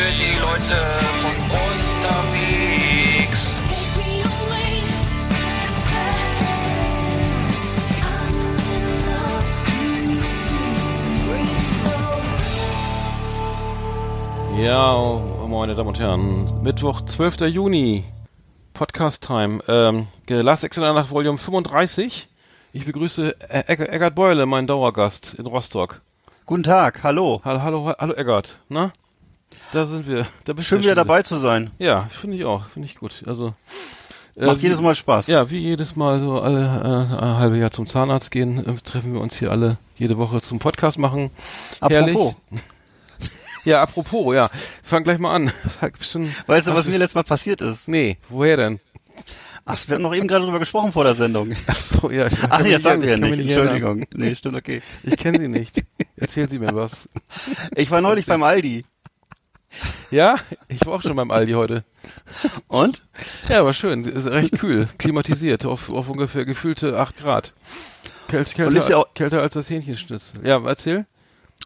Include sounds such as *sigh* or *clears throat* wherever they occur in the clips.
Für die Leute von unterwegs. Ja, meine Damen und Herren, Mittwoch, 12. Juni, Podcast Time, ähm, Last Exit nach Volume 35. Ich begrüße E- Egg Eggert Beule, meinen Dauergast in Rostock. Guten Tag, hallo. Hallo, hallo, hallo Eggert, na? Da sind wir. Da bist Schön wieder dabei zu sein. Ja, finde ich auch, finde ich gut. Also äh, Macht wie- jedes Mal Spaß. Ja, wie jedes Mal so alle äh, ein halbe Jahr zum Zahnarzt gehen, äh, treffen wir uns hier alle jede Woche zum Podcast machen. Herrlich. Apropos, Ja, apropos, ja. Fang gleich mal an. *laughs* Schon, weißt du, was mir letztes Mal passiert ist? Nee, woher denn? Ach, wir haben noch eben gerade drüber gesprochen vor der Sendung. *laughs* Ach so, ja. Ich Ach nee, das sagen wir ja nicht. erinnern. Entschuldigung. Nee, stimmt, okay. Ich kenne sie nicht. *laughs* Erzählen Sie mir was. Ich war neulich beim Aldi. Ja, ich war auch schon beim Aldi heute. Und? Ja, war schön. Ist recht kühl, klimatisiert, auf, auf ungefähr gefühlte 8 Grad. Kälte, kälter, kälter als das Hähnchenschnitzel. Ja, erzähl.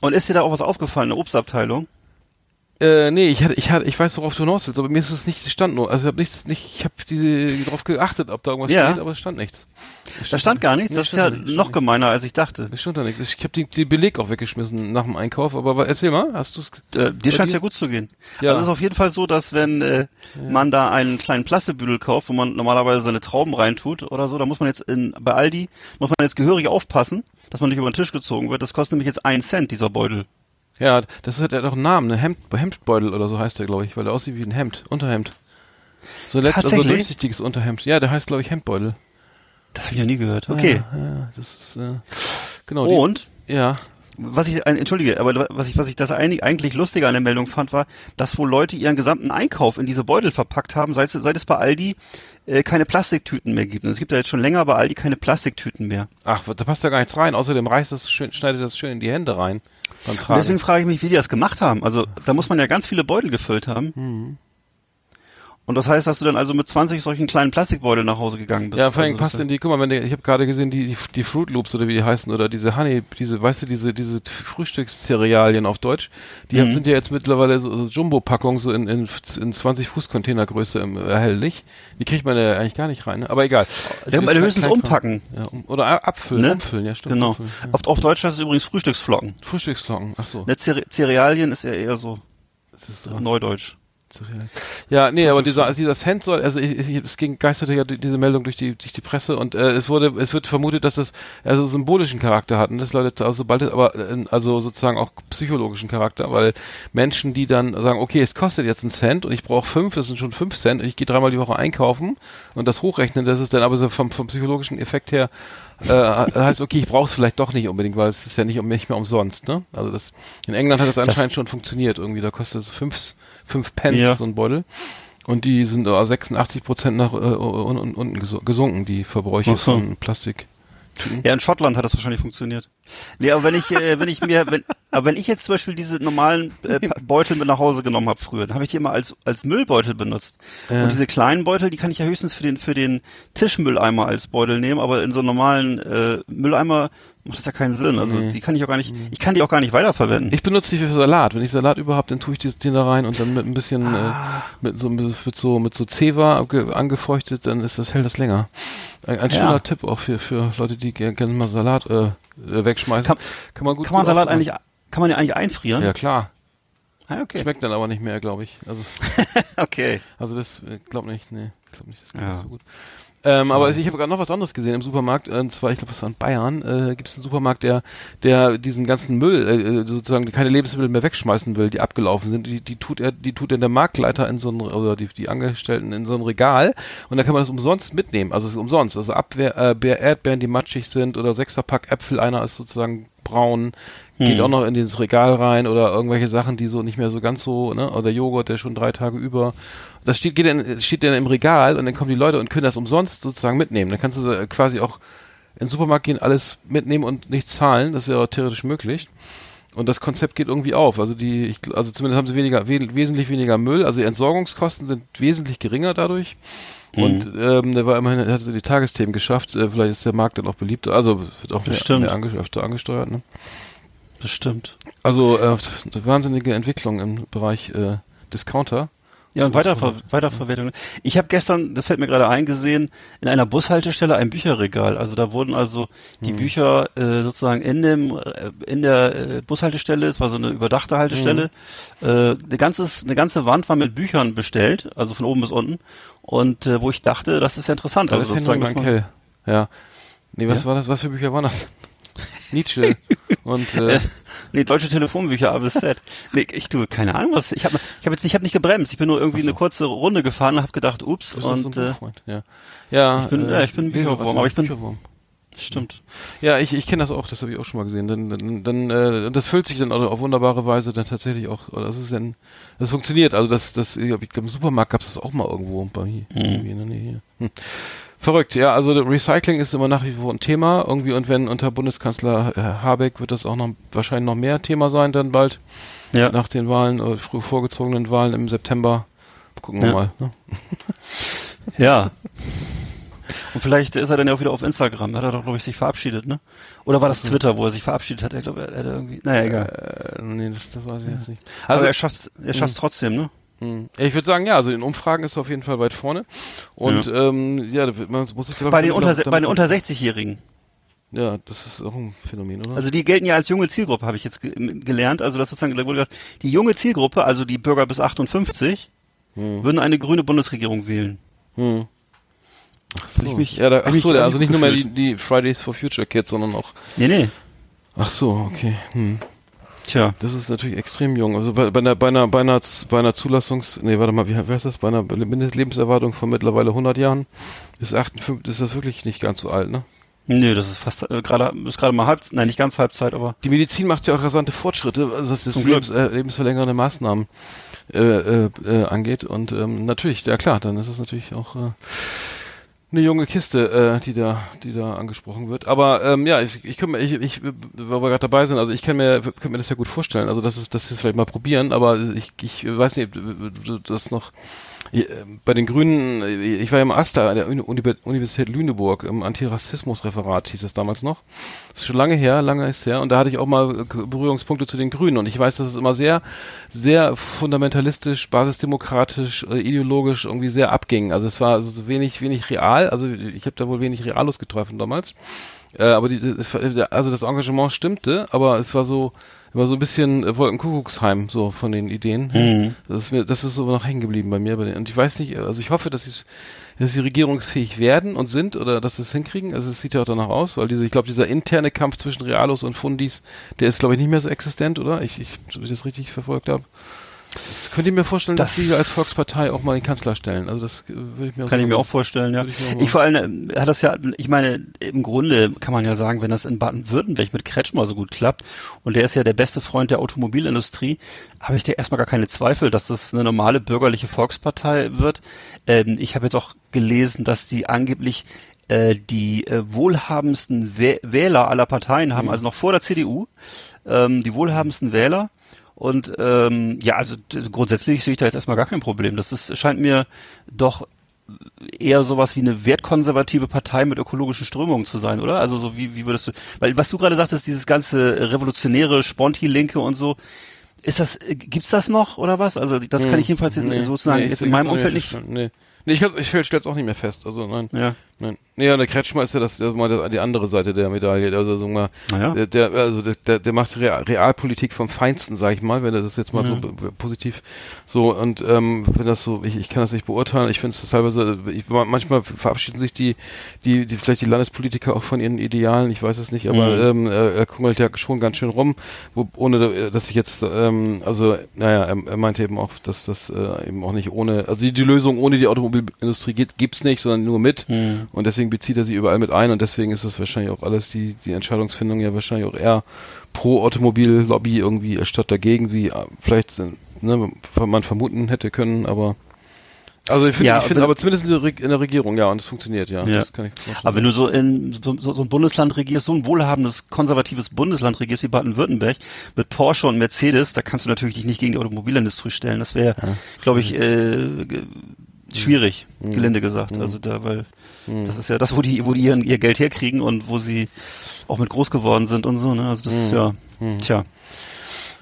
Und ist dir da auch was aufgefallen, eine Obstabteilung? Äh, nee, ich hatte, ich hatte, ich weiß, worauf du hinaus willst, aber mir ist es nicht, stand nur, also ich habe nichts, nicht, ich habe diese, drauf geachtet, ob da irgendwas Ja. steht, aber es stand nichts. Es Da stand gar nichts. Nee, Das ist ja da noch gemeiner, als ich dachte. Es stand da nichts. Ich habe den die Beleg auch weggeschmissen nach dem Einkauf, aber erzähl mal, hast du es? Äh, dir scheint ja gut zu gehen. Ja. Also es ist auf jeden Fall so, dass wenn äh, man da einen kleinen Plastebüdel kauft, wo man normalerweise seine Trauben reintut oder so, da muss man jetzt in, bei Aldi, muss man jetzt gehörig aufpassen, dass man nicht über den Tisch gezogen wird. Das kostet nämlich jetzt einen Cent, dieser Beutel. Ja, das hat ja doch einen Namen, ne? Hemd, Hemdbeutel oder so heißt der, glaube ich, weil der aussieht wie ein Hemd, Unterhemd. So letzt, also durchsichtiges Unterhemd. Ja, der heißt, glaube ich, Hemdbeutel. Das habe ich noch nie gehört. Okay. Ja, ja das ist, äh, genau. die- Und Ja. was ich, entschuldige, aber was ich, was ich das eigentlich lustiger an der Meldung fand, war, dass wohl Leute ihren gesamten Einkauf in diese Beutel verpackt haben, seit, es- seit es bei Aldi äh, keine Plastiktüten mehr gibt. Und es gibt ja jetzt schon länger bei Aldi keine Plastiktüten mehr. Ach, da passt ja gar nichts rein. Außerdem reißt das schön, schneidet das schön in die Hände rein beim Und Tragen. deswegen frage ich mich, wie die das gemacht haben. Also da muss man ja ganz viele Beutel gefüllt haben. Mhm. Und das heißt, dass du dann also mit 20 solchen kleinen Plastikbeuteln nach Hause gegangen bist. ja, vor allem also, passt in die, guck mal, wenn die, ich habe gerade gesehen, die, die, die Fruit Loops oder wie die heißen, oder diese Honey, diese, weißt du, diese, diese Frühstückszerealien auf Deutsch, die Mhm. sind ja jetzt mittlerweile so, so Jumbo-Packungen, so in, in, in 20 Fuß Containergröße im, erhältlich. Die kriegt man ja eigentlich gar nicht rein, ne? aber egal. Ja, aber höchstens umpacken. Ja, um, oder abfüllen, Ne? umfüllen, ja stimmt. Genau. Umfüllen, ja. Auf, auf Deutsch heißt es übrigens Frühstücksflocken. Frühstücksflocken, ach so. Ne, Cere Cerealien ist ja eher so Das ist so. Neudeutsch. Ja, nee, aber dieser, also dieser Cent soll, also ich, ich, es ging, geisterte ja die- diese Meldung durch die, durch die Presse und äh, es wurde, es wird vermutet, dass das also symbolischen Charakter hat und das Leute, also sobald es aber, äh, also sozusagen auch psychologischen Charakter, weil Menschen, die dann sagen, okay, es kostet jetzt einen Cent und ich brauche fünf, das sind schon fünf Cent und ich gehe dreimal die Woche einkaufen und das hochrechnen, das ist dann aber so vom, vom psychologischen Effekt her, äh, heißt, okay, ich brauche es vielleicht doch nicht unbedingt, weil es ist ja nicht, um, nicht mehr umsonst, ne? Also das, in England hat das anscheinend schon funktioniert irgendwie, da kostet es fünf, fünf Pence Ja. so ein Beutel. Und die sind äh, 86 Prozent nach äh, un, un, unten gesu- gesunken, die Verbräuche so. von Plastik. Ja, in Schottland hat das wahrscheinlich funktioniert. Nee, aber wenn ich, äh, wenn ich mir, wenn, aber wenn ich jetzt zum Beispiel diese normalen äh, Beutel mit nach Hause genommen habe früher, dann habe ich die immer als, als Müllbeutel benutzt. Ja. Und diese kleinen Beutel, die kann ich ja höchstens für den, für den Tischmülleimer als Beutel nehmen, aber in so einem normalen äh, Mülleimer macht das ja keinen Sinn. Also Nee. die kann ich auch gar nicht, ich kann die auch gar nicht weiterverwenden. Ich benutze die für Salat. Wenn ich Salat überhaupt, dann tue ich die, den da rein und dann mit ein bisschen Ah. äh, mit so mit so mit so Zewa angefeuchtet, dann ist das hält das länger. Ein, ein Ja. schöner Tipp auch für für Leute, die gerne gern mal Salat äh, äh, wegschmeißen. Kann- kann man gut kann man gut Salat aufbewahren. eigentlich, kann man ja eigentlich einfrieren? Ja klar. Ah, okay. Schmeckt dann aber nicht mehr, glaube ich. Also *laughs* Okay. Also das äh, glaub nicht, nee, glaub nicht, das geht Ja. nicht so gut. Ähm, aber ich habe gerade noch was anderes gesehen im Supermarkt, und zwar, ich glaube, das war in Bayern, äh, gibt es einen Supermarkt, der, der diesen ganzen Müll, äh, sozusagen keine Lebensmittel mehr wegschmeißen will, die abgelaufen sind, die, die tut er, die tut er der Marktleiter in so ein, oder die, die Angestellten in so ein Regal und da kann man das umsonst mitnehmen, also es ist umsonst, also Abwehr, äh, Erdbeeren, die matschig sind oder Sechserpack Äpfel, einer ist sozusagen braun, geht auch noch in dieses Regal rein oder irgendwelche Sachen, die so nicht mehr so ganz so, ne, oder Joghurt, der schon drei Tage über das steht, geht dann, steht dann im Regal und dann kommen die Leute und können das umsonst sozusagen mitnehmen. Dann kannst du quasi auch in den Supermarkt gehen, alles mitnehmen und nichts zahlen. Das wäre theoretisch möglich. Und das Konzept geht irgendwie auf. Also die, ich, also zumindest haben sie weniger, we wesentlich weniger Müll. Also die Entsorgungskosten sind wesentlich geringer dadurch. Und ähm, der war immerhin, hat sie die Tagesthemen geschafft. Äh, vielleicht ist der Markt dann auch beliebt. Also wird auch mehr, Bestimmt. mehr ange öfter angesteuert. Ne? Bestimmt. Also äh, wahnsinnige Entwicklung im Bereich äh, Discounter. Ja, und Weiterver Weiterverwertung. Ich habe gestern, das fällt mir gerade eingesehen, in einer Bushaltestelle ein Bücherregal. Also da wurden also die Bücher äh, sozusagen in dem äh, in der äh, Bushaltestelle, es war so eine überdachte Haltestelle, äh, eine, ganzes, eine ganze Wand war mit Büchern bestellt, also von oben bis unten. Und äh, wo ich dachte, das ist ja interessant. Das Also ist sozusagen, dass man- Mankell. Ja. Nee, was Ja? war das? Was für Bücher waren das? *laughs* Nietzsche. Und äh, Nee, deutsche Telefonbücher A bis Z. Nee, ich tue keine Ahnung, was ich habe ich habe jetzt ich habe nicht gebremst. Ich bin nur irgendwie so. eine kurze Runde gefahren und habe gedacht, ups so und ein äh? Ja. Ja, ich bin- ja, ich bin ein Bücherwurm, aber ich bin- Bücherwurm. stimmt. Ja, ich, ich kenne das auch, das habe ich auch schon mal gesehen. Dann, dann, dann äh, das füllt sich dann auf wunderbare Weise dann tatsächlich auch, das ist dann, das funktioniert. Also das, das, ich glaube, im Supermarkt gab es das auch mal irgendwo bei hier, irgendwie in der Nähe hier. Hm. Verrückt, ja, also Recycling ist immer nach wie vor ein Thema irgendwie und wenn unter Bundeskanzler äh, Habeck wird das auch noch wahrscheinlich noch mehr Thema sein dann bald Ja. nach den Wahlen, äh, früh vorgezogenen Wahlen im September. Gucken wir Ja. mal. Ne? *laughs* Ja. Und vielleicht ist er dann ja auch wieder auf Instagram. Da hat er doch, glaube ich, sich verabschiedet, ne? Oder war das Twitter, wo er sich verabschiedet hat? Er glaube, er hat irgendwie. Naja, egal. Äh, nee, das, das weiß ich jetzt nicht. Aber Also er schafft er schafft's trotzdem, ne? Mh. ich würde sagen, ja, also in Umfragen ist er auf jeden Fall weit vorne. Und ähm, ja, da wird- man muss sich Bei den unter bei den unter 60-Jährigen. Ja, das ist auch ein Phänomen, oder? Also die gelten ja als junge Zielgruppe, habe ich jetzt ge gelernt. Also das sozusagen da wurde gesagt, die junge Zielgruppe, also die Bürger bis 58, würden eine grüne Bundesregierung wählen. hm. Ach so, ich mich- ja, da, ach so, der, also nicht nur mehr die, gefühlt. die Fridays for Future Kids, sondern auch. Nee, nee. Ach so, okay. Hm. Tja. Das ist natürlich extrem jung. Also bei, bei einer, bei einer, bei einer, bei einer Zulassungs, nee, warte mal, wie wie heißt das? Bei einer Mindestlebenserwartung von mittlerweile 100 Jahren ist 58, ist das wirklich nicht ganz so alt, ne? Nö, das ist fast äh, gerade ist gerade mal Halbzeit, nein, nicht ganz Halbzeit, aber Die Medizin macht ja auch rasante Fortschritte, also was das. Lebens, äh, lebensverlängernde Maßnahmen äh, äh, äh, angeht. Und ähm, natürlich, ja klar, dann ist es natürlich auch äh, eine junge Kiste, äh, die da, die da angesprochen wird. Aber ähm, ja, ich, ich, könnte mir- ich, ich, weil wir gerade dabei sind, also ich kann mir, könnte mir das ja gut vorstellen. Also das ist, das ist vielleicht mal probieren, aber ich, ich weiß nicht, das noch. Ich, äh, Bei den Grünen, äh, ich war ja im AStA, an der Uni Universität Lüneburg, im Antirassismusreferat hieß es damals noch. Das ist schon lange her, lange ist her. Und da hatte ich auch mal Berührungspunkte zu den Grünen. Und ich weiß, dass es immer sehr, sehr fundamentalistisch, basisdemokratisch, äh, ideologisch irgendwie sehr abging. Also es war also so wenig, wenig real. Also ich habe da wohl wenig Realos getroffen damals. Äh, aber die, also das Engagement stimmte, aber es war so, war so ein bisschen äh, Wolkenkuckucksheim, so von den Ideen. Das ist mir, das ist so noch hängen geblieben bei mir. Bei den, und ich weiß nicht, also ich hoffe, dass sie dass sie regierungsfähig werden und sind oder dass sie es hinkriegen. Also es sieht ja auch danach aus, weil diese, ich glaube, dieser interne Kampf zwischen Realos und Fundis, der ist, glaube ich, nicht mehr so existent, oder? Ich, ich, so wie ich das richtig verfolgt habe. Das könnt ihr mir vorstellen, dass Das- sie als Volkspartei auch mal den Kanzler stellen. Also das würde ich mir kann so- ich mir auch vorstellen, ja. Ich Ich vor allem äh, hat das ja, ich meine, im Grunde kann man ja sagen, wenn das in Baden-Württemberg mit Kretschmer so gut klappt und der ist ja der beste Freund der Automobilindustrie, habe ich da erstmal gar keine Zweifel, dass das eine normale bürgerliche Volkspartei wird. Ähm, ich habe jetzt auch gelesen, dass die angeblich äh, die äh, wohlhabendsten Wäh Wähler aller Parteien haben, also noch vor der CDU, ähm, die wohlhabendsten Wähler. Und ähm, ja, also grundsätzlich sehe ich da jetzt erstmal gar kein Problem. Das ist, scheint mir doch eher sowas wie eine wertkonservative Partei mit ökologischen Strömungen zu sein, oder? Also so wie, wie würdest du, weil was du gerade sagtest, dieses ganze revolutionäre Sponti-Linke und so, ist das, äh, gibt's das noch oder was? Also das kann ich jedenfalls jetzt Nee, sozusagen nee, jetzt ich in meinem Umfeld nicht. Nee, nee ich, kann's- ich stelle es auch nicht mehr fest. Also nein. Ja. Nein. Nee, und der Kretschmer ist ja das, das, mal das, die andere Seite der Medaille. Also so mal, Naja. der, der, also der- der, macht Real, Realpolitik vom Feinsten, sag ich mal, wenn er das jetzt mal so Mhm. positiv so und ähm, wenn das so, ich, ich kann das nicht beurteilen. Ich finde es teilweise, ich, manchmal verabschieden sich die, die, die vielleicht die Landespolitiker auch von ihren Idealen. Ich weiß es nicht, aber Mhm. ähm, er, er kungelt ja schon ganz schön rum, wo, ohne dass ich jetzt, ähm, also naja, er, er meinte eben auch, dass das äh, eben auch nicht ohne, also die, die Lösung ohne die Automobilindustrie geht, gibt's nicht, sondern nur mit. Mhm. Und deswegen bezieht er sie überall mit ein und deswegen ist das wahrscheinlich auch alles, die, die Entscheidungsfindung ja wahrscheinlich auch eher pro Automobillobby irgendwie statt dagegen, wie äh, vielleicht sind, ne, man vermuten hätte können, aber also ich finde, Ja, ich finde aber- zumindest in der, Regierung, ja, und es funktioniert, ja. Ja. Das kann ich vorstellen. Aber wenn du so in so, so, ein Bundesland regierst, so ein wohlhabendes, konservatives Bundesland regierst wie Baden-Württemberg mit Porsche und Mercedes, da kannst du natürlich dich nicht gegen die Automobilindustrie stellen. Das wäre, glaube ich, äh, schwierig, gelinde gesagt. Also da, weil das ist ja das, wo die, wo die ihren, ihr Geld herkriegen und wo sie auch mit groß geworden sind und so. Ne? Also das ist ja, tja.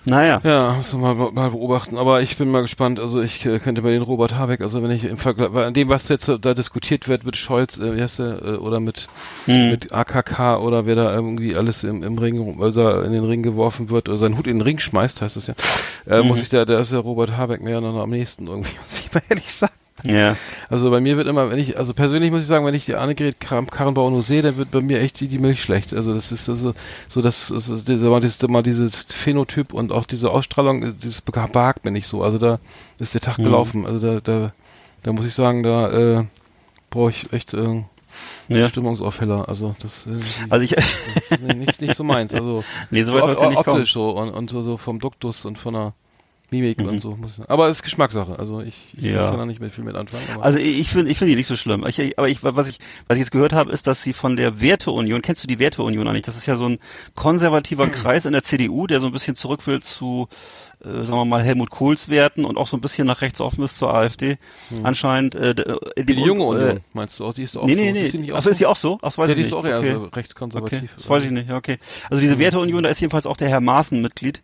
Naja. Ja, muss man mal, mal beobachten. Aber ich bin mal gespannt. Also ich äh, könnte bei den Robert Habeck, also wenn ich im Vergleich, weil an dem, was jetzt da diskutiert wird mit Scholz, äh, wie heißt der, äh, oder mit, Hm. mit AKK oder wer da irgendwie alles im, im Ring, also er in den Ring geworfen wird oder seinen Hut in den Ring schmeißt, heißt es ja, äh, Mhm. muss ich da, da ist der Robert Habeck mehr noch am nächsten irgendwie, *laughs* muss ich mal ehrlich sagen. Ja. Also bei mir wird immer, wenn ich, also persönlich muss ich sagen, wenn ich die Annegret Karrenbauer nur sehe, dann wird bei mir echt die, die Milch schlecht. Also das ist also, so, das, das ist mal dieses, mal dieses Phänotyp und auch diese Ausstrahlung, dieses behagt mir nicht so. Also da ist der Tag Mhm. gelaufen. Also da, da, da muss ich sagen, da äh, brauche ich echt äh, Ja. Stimmungsaufheller. Also das, äh, Also ich, das ist nicht, nicht so meins. Also *laughs* nee, so so ja nicht kommen. optisch so und, und so, so vom Duktus und von der Mimik Mhm. und so. Muss, aber es ist Geschmackssache. Also ich, ich Ja. kann da nicht mehr viel mit anfangen. Also ich finde ich finde die nicht so schlimm. Ich, ich- aber ich, was ich was ich jetzt gehört habe, ist, dass sie von der Werteunion, kennst du die Werteunion eigentlich? Das ist ja so ein konservativer *clears throat* Kreis in der CDU, der so ein bisschen zurück will zu äh, sagen wir mal Helmut Kohls Werten und auch so ein bisschen nach rechts offen ist zur AfD anscheinend. Äh, äh, Wie die junge Union, Äh, meinst du auch? Die ist doch auch nee, so. nee, nee. Ist die nicht auch Achso, ist die auch so? Ach, weiß ja, ich die nicht. ist auch eher okay. so rechtskonservativ. Okay, das weiß ich nicht, ja, okay. Also diese Werteunion, da ist jedenfalls auch der Herr Maaßen Mitglied.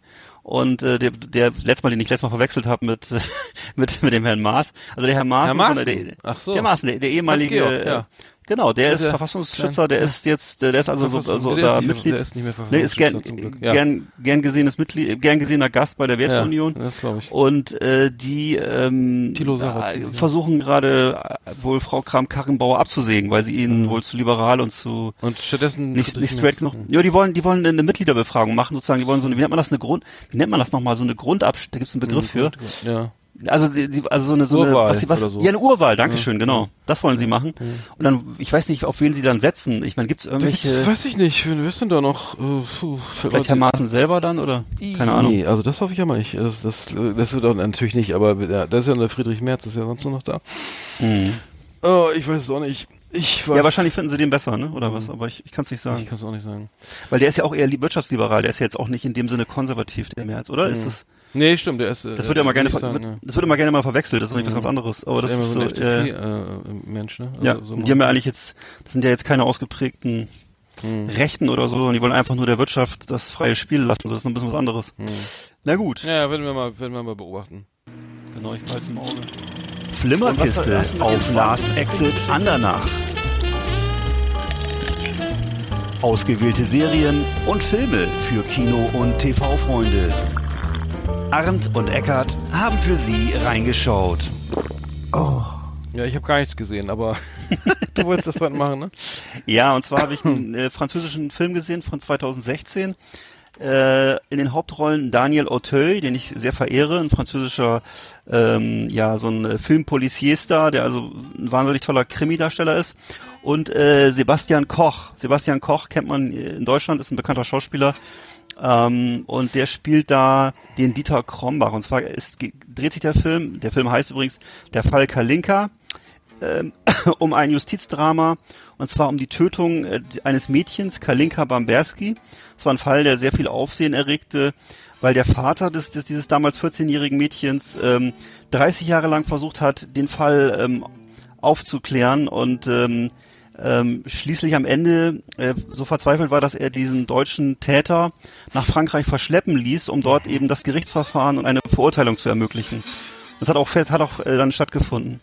Und äh, der, der letztes Mal, den ich letztes Mal verwechselt habe mit, *laughs* mit, mit dem Herrn Maas. Also der Herr Maaßen, Herr Maaßen? Der, der, Ach so. der Maaßen, der, der ehemalige, Hans-Georg, äh, ja. Genau, der ist der- Verfassungsschützer, der ist jetzt, der ist also, so, also der da ist nicht, Mitglied. Der ist nicht mehr Nee, ist gern, Verfassungsschützer zum Glück. Ja. gern, gern gesehenes Mitglied, gern gesehener Gast bei der Werteunion. Ja, das glaube ich. Und äh, die ähm, Sarrazin, äh, versuchen gerade äh, wohl Frau Kram-Karrenbauer abzusägen, weil sie ihnen Mhm. wohl zu liberal und zu Und stattdessen nicht, nicht straight genug. Ja, die wollen, die wollen eine Mitgliederbefragung machen, sozusagen. Die wollen so eine, wie nennt man das, eine Grund, wie nennt man das nochmal, so eine Grundabsch, da gibt es einen Begriff für. Ja. Also, die, also so eine, so eine, Urwahl was, sie- was, oder so. ja, eine Urwahl, Dankeschön, genau. Das wollen sie machen. Und dann, ich weiß nicht, auf wen sie dann setzen. Ich meine, gibt es irgendwelche, weiß ich nicht, wer wer ist denn da noch? Äh, puh, vielleicht Herr Maaßen selber dann, oder? Keine Ahnung. Nee, also das hoffe ich ja mal nicht. Das, das, das wird auch natürlich nicht, aber ja, da ist ja der Friedrich Merz, ist ja sonst nur noch da. Oh, ich weiß es auch nicht. Ich weiß, Mhm. Ja, wahrscheinlich finden sie den besser, ne? Oder was? Aber ich, ich kann es nicht Ich sagen. kann es auch nicht sagen. Weil der ist ja auch eher li- wirtschaftsliberal, der ist ja jetzt auch nicht in dem Sinne konservativ, der Merz, oder? Ist das, Nee, stimmt, der ist. äh, das wird ja mal gerne, sagen, ja. das wird immer gerne mal verwechselt, das ist nicht was ganz anderes. Aber das ist ja ist immer so, so ein äh, FDP-Mensch, ne? Also Ja, so und die haben ja eigentlich jetzt, das sind ja jetzt keine ausgeprägten Hm. Rechten oder so, sondern die wollen einfach nur der Wirtschaft das freie Spiel lassen. So, das ist ein bisschen was anderes. Na gut. Hm. Ja, werden wir mal, werden wir mal beobachten. Genau, ich behalte im Auge. Flimmerkiste auf Last Exit Andernach. Ausgewählte Serien und Filme für Kino- und TV-Freunde. Arndt und Eckart haben für Sie reingeschaut. Ja, ich habe gar nichts gesehen, aber *laughs* du wolltest das was machen, ne? Ja, und zwar habe ich einen äh, französischen Film gesehen von 2016. Äh, in den Hauptrollen Daniel Auteuil, den ich sehr verehre, ein französischer, ähm, ja, so ein äh, Filmpolicier-Star, der also ein wahnsinnig toller Krimi-Darsteller ist. Und äh, Sebastian Koch. Sebastian Koch kennt man in Deutschland, ist ein bekannter Schauspieler. Ähm, und der spielt da den Dieter Krombach. Und zwar ist, dreht sich der Film, der Film heißt übrigens Der Fall Kalinka ähm, *coughs* um ein Justizdrama und zwar um die Tötung äh, eines Mädchens, Kalinka Bamberski. Das war ein Fall, der sehr viel Aufsehen erregte, weil der Vater des, des dieses damals 14-jährigen Mädchens ähm, 30 Jahre lang versucht hat, den Fall ähm, aufzuklären und ähm, schließlich am Ende äh, so verzweifelt war, dass er diesen deutschen Täter nach Frankreich verschleppen ließ, um dort eben das Gerichtsverfahren und eine Verurteilung zu ermöglichen. Das hat auch hat auch äh, dann stattgefunden.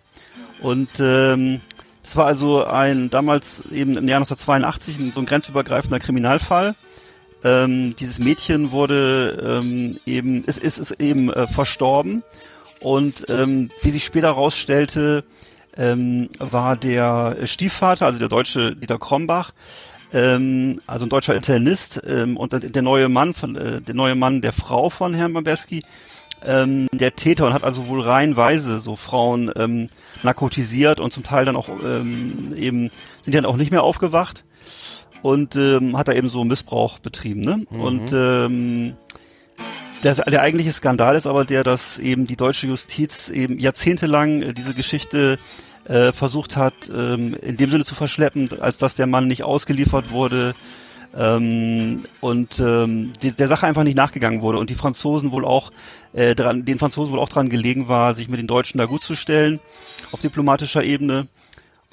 Und ähm, Das war also ein damals eben im Jahr 1982 ein, so ein grenzübergreifender Kriminalfall. Ähm, dieses Mädchen wurde ähm, eben, ist, ist, ist eben äh, verstorben und ähm, wie sich später herausstellte, ähm, war der Stiefvater, also der deutsche Dieter Krombach, ähm, also ein deutscher Internist ähm, und der, neue Mann von äh, der neue Mann der Frau von Herrn Bamberski, ähm, der Täter und hat also wohl reihenweise so Frauen ähm, narkotisiert und zum Teil dann auch ähm, eben sind dann auch nicht mehr aufgewacht und ähm, hat da eben so Missbrauch betrieben. Ne? Und ähm, der, der eigentliche Skandal ist aber der, dass eben die deutsche Justiz eben jahrzehntelang äh, diese Geschichte äh, versucht hat, ähm, in dem Sinne zu verschleppen, als dass der Mann nicht ausgeliefert wurde ähm, und ähm, die, der Sache einfach nicht nachgegangen wurde und die Franzosen wohl auch äh, dran, den Franzosen wohl auch dran gelegen war, sich mit den Deutschen da gut zu stellen auf diplomatischer Ebene.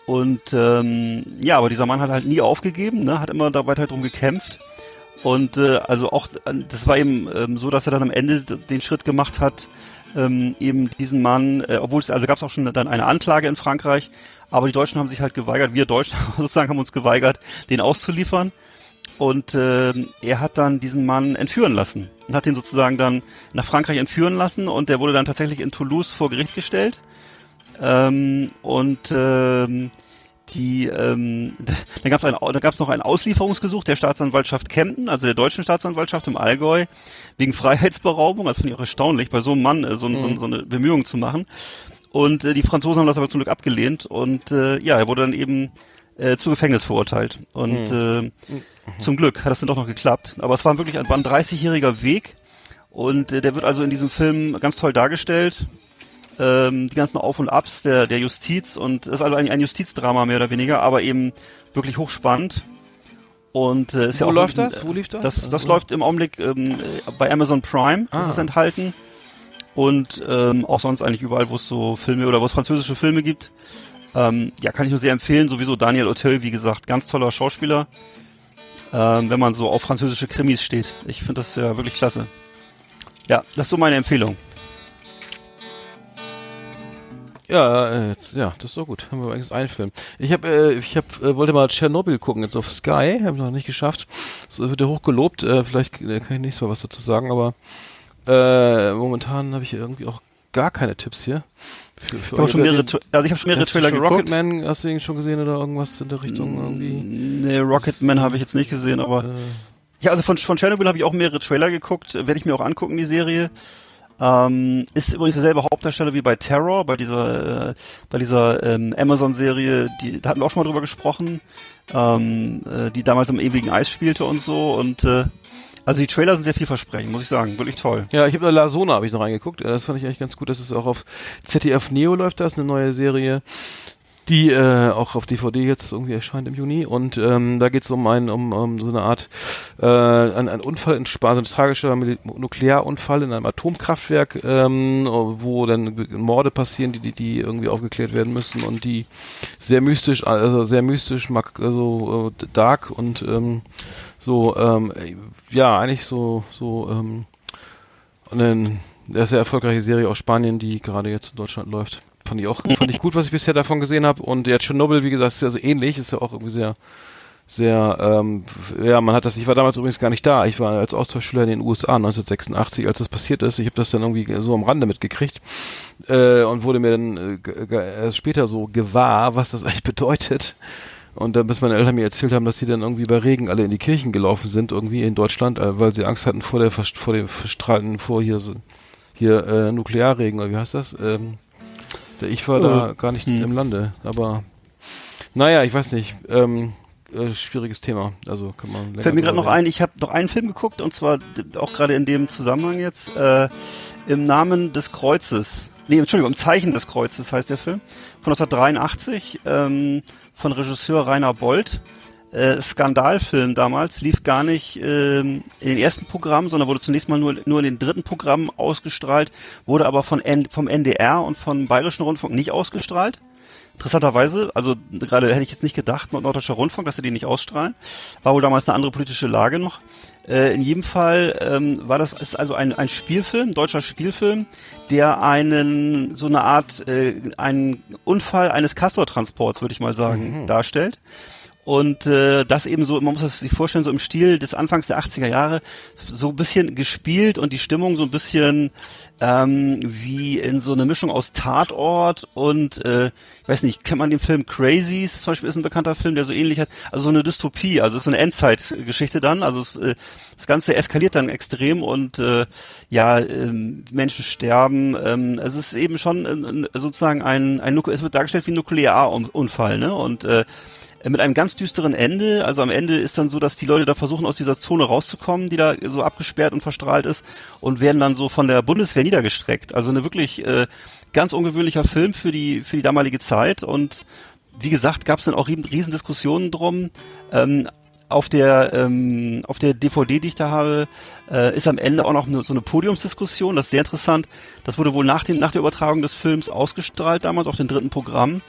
Und ähm, ja, aber dieser Mann hat halt nie aufgegeben, ne, hat immer dabei halt drum gekämpft. Und äh, also auch, das war eben ähm, so, dass er dann am Ende den Schritt gemacht hat, ähm, eben diesen Mann, äh, obwohl es, also gab es auch schon dann eine Anklage in Frankreich, aber die Deutschen haben sich halt geweigert, wir Deutschen *laughs* sozusagen haben uns geweigert, den auszuliefern. Und ähm, er hat dann diesen Mann entführen lassen und hat ihn sozusagen dann nach Frankreich entführen lassen und der wurde dann tatsächlich in Toulouse vor Gericht gestellt. Ähm, und ähm, die, ähm, da gab es da gab's noch ein Auslieferungsgesuch der Staatsanwaltschaft Kempten, also der deutschen Staatsanwaltschaft im Allgäu, wegen Freiheitsberaubung. Das finde ich auch erstaunlich, bei so einem Mann äh, so, so, so eine Bemühung zu machen. Und äh, die Franzosen haben das aber zum Glück abgelehnt und äh, ja, er wurde dann eben äh, zu Gefängnis verurteilt. Und äh, zum Glück hat das dann doch noch geklappt. Aber es war wirklich ein, war ein 30-jähriger Weg und äh, der wird also in diesem Film ganz toll dargestellt. Ähm, die ganzen Auf und Abs der, der Justiz und es ist also ein, ein Justizdrama mehr oder weniger, aber eben wirklich hochspannend. Und äh, ist Wo ja auch läuft ein- das? Wo lief das? Das, das Also- läuft im Augenblick ähm, äh, bei Amazon Prime, Ah. ist es enthalten. Und ähm, auch sonst eigentlich überall, wo es so Filme oder wo es französische Filme gibt. Ähm, ja, kann ich nur sehr empfehlen. Sowieso Daniel Auteuil, wie gesagt, ganz toller Schauspieler. Ähm, wenn man so auf französische Krimis steht. Ich finde das ja wirklich klasse. Ja, das ist so meine Empfehlung. Ja, äh, jetzt, ja, das ist doch gut. Haben wir übrigens einen Film. Ich habe, äh, ich habe, äh, wollte mal Tschernobyl gucken jetzt auf Sky, habe noch nicht geschafft. Es wird ja hochgelobt. Äh, vielleicht äh, kann ich nicht so was dazu sagen, aber äh, momentan habe ich irgendwie auch gar keine Tipps hier. Für, für Ich habe schon euch. mehrere, Tra- also ich habe schon mehrere Trailer schon geguckt. Rocketman, hast du den schon gesehen oder irgendwas in der Richtung irgendwie? Nee, Rocketman habe ich jetzt nicht gesehen, aber Äh, ja, also von, von Chernobyl habe ich auch mehrere Trailer geguckt, werde ich mir auch angucken, die Serie. Ähm, ist übrigens derselbe Hauptdarsteller wie bei Terror, bei dieser, äh, bei dieser ähm, Amazon-Serie, die, da hatten wir auch schon mal drüber gesprochen, ähm, äh, die damals im ewigen Eis spielte und so. Und äh, also die Trailer sind sehr vielversprechend, muss ich sagen, wirklich toll. Ja, ich habe La Zona habe ich noch reingeguckt. Äh, Das fand ich eigentlich ganz gut. Das ist auch auf ZDF Neo läuft das, eine neue Serie, die äh, auch auf DVD jetzt irgendwie erscheint im Juni. Und ähm, da geht es um ein um, um so eine Art äh, ein, ein Unfall in Spanien, ein tragischer Nuklearunfall in einem Atomkraftwerk, ähm, wo dann Morde passieren, die, die die irgendwie aufgeklärt werden müssen und die sehr mystisch, also sehr mystisch, also äh, dark und ähm, so ähm, ja eigentlich so so ähm, eine sehr erfolgreiche Serie aus Spanien, die gerade jetzt in Deutschland läuft. Fand ich auch, fand ich gut, was ich bisher davon gesehen habe. Und ja, Tschernobyl, wie gesagt, ist ja so ähnlich, ist ja auch irgendwie sehr, sehr, ähm, ja, man hat das, ich war damals übrigens gar nicht da. Ich war als Austauschschüler in den USA 1986, als das passiert ist. Ich habe das dann irgendwie so am Rande mitgekriegt äh, und wurde mir dann äh, erst später so gewahr, was das *laughs* eigentlich bedeutet. Und dann, bis meine Eltern mir erzählt haben, dass sie dann irgendwie bei Regen alle in die Kirchen gelaufen sind, irgendwie in Deutschland, äh, weil sie Angst hatten vor der vor dem verstrahlten, vor hier hier äh, Nuklearregen oder wie heißt das? Ähm, ich war da Äh, gar nicht hm. im Lande, aber naja, ich weiß nicht. Ähm, äh, schwieriges Thema. Also kann man Fällt mir gerade noch ein, ich habe noch einen Film geguckt und zwar auch gerade in dem Zusammenhang jetzt äh, im Namen des Kreuzes. Nee, Entschuldigung, im Zeichen des Kreuzes heißt der Film von 1983 ähm, von Regisseur Rainer Bold. Äh, Skandalfilm damals lief gar nicht ähm, in den ersten Programmen, sondern wurde zunächst mal nur, nur in den dritten Programmen ausgestrahlt, wurde aber von N vom NDR und vom Bayerischen Rundfunk nicht ausgestrahlt. Interessanterweise, also gerade hätte ich jetzt nicht gedacht, Norddeutscher Rundfunk, dass sie die nicht ausstrahlen. War wohl damals eine andere politische Lage noch. Äh, in jedem Fall ähm, war das ist also ein, ein Spielfilm, ein deutscher Spielfilm, der einen so eine Art äh, einen Unfall eines Castor-Transports, würde ich mal sagen, darstellt. Und äh, das eben so, man muss das sich vorstellen, so im Stil des Anfangs der 80er Jahre, so ein bisschen gespielt und die Stimmung so ein bisschen ähm, wie in so eine Mischung aus Tatort und äh, ich weiß nicht, kennt man den Film Crazies? Zum Beispiel, ist ein bekannter Film, der so ähnlich hat, also so eine Dystopie, also so eine Endzeitgeschichte dann, also äh, das Ganze eskaliert dann extrem und äh, ja, ähm, Menschen sterben, ähm, es ist eben schon äh, sozusagen ein, ein, es wird dargestellt wie ein Nuklearunfall, ne, und äh, mit einem ganz düsteren Ende. Also am Ende ist dann so, dass die Leute da versuchen, aus dieser Zone rauszukommen, die da so abgesperrt und verstrahlt ist und werden dann so von der Bundeswehr niedergestreckt. Also eine wirklich äh, ganz ungewöhnlicher Film für die für die damalige Zeit und wie gesagt, gab es dann auch riesen riesen Diskussionen drum. Ähm, auf der ähm, auf der DVD, die ich da habe, äh, ist am Ende auch noch eine, so eine Podiumsdiskussion. Das ist sehr interessant. Das wurde wohl nach, den, nach der Übertragung des Films ausgestrahlt damals auf dem dritten Programm.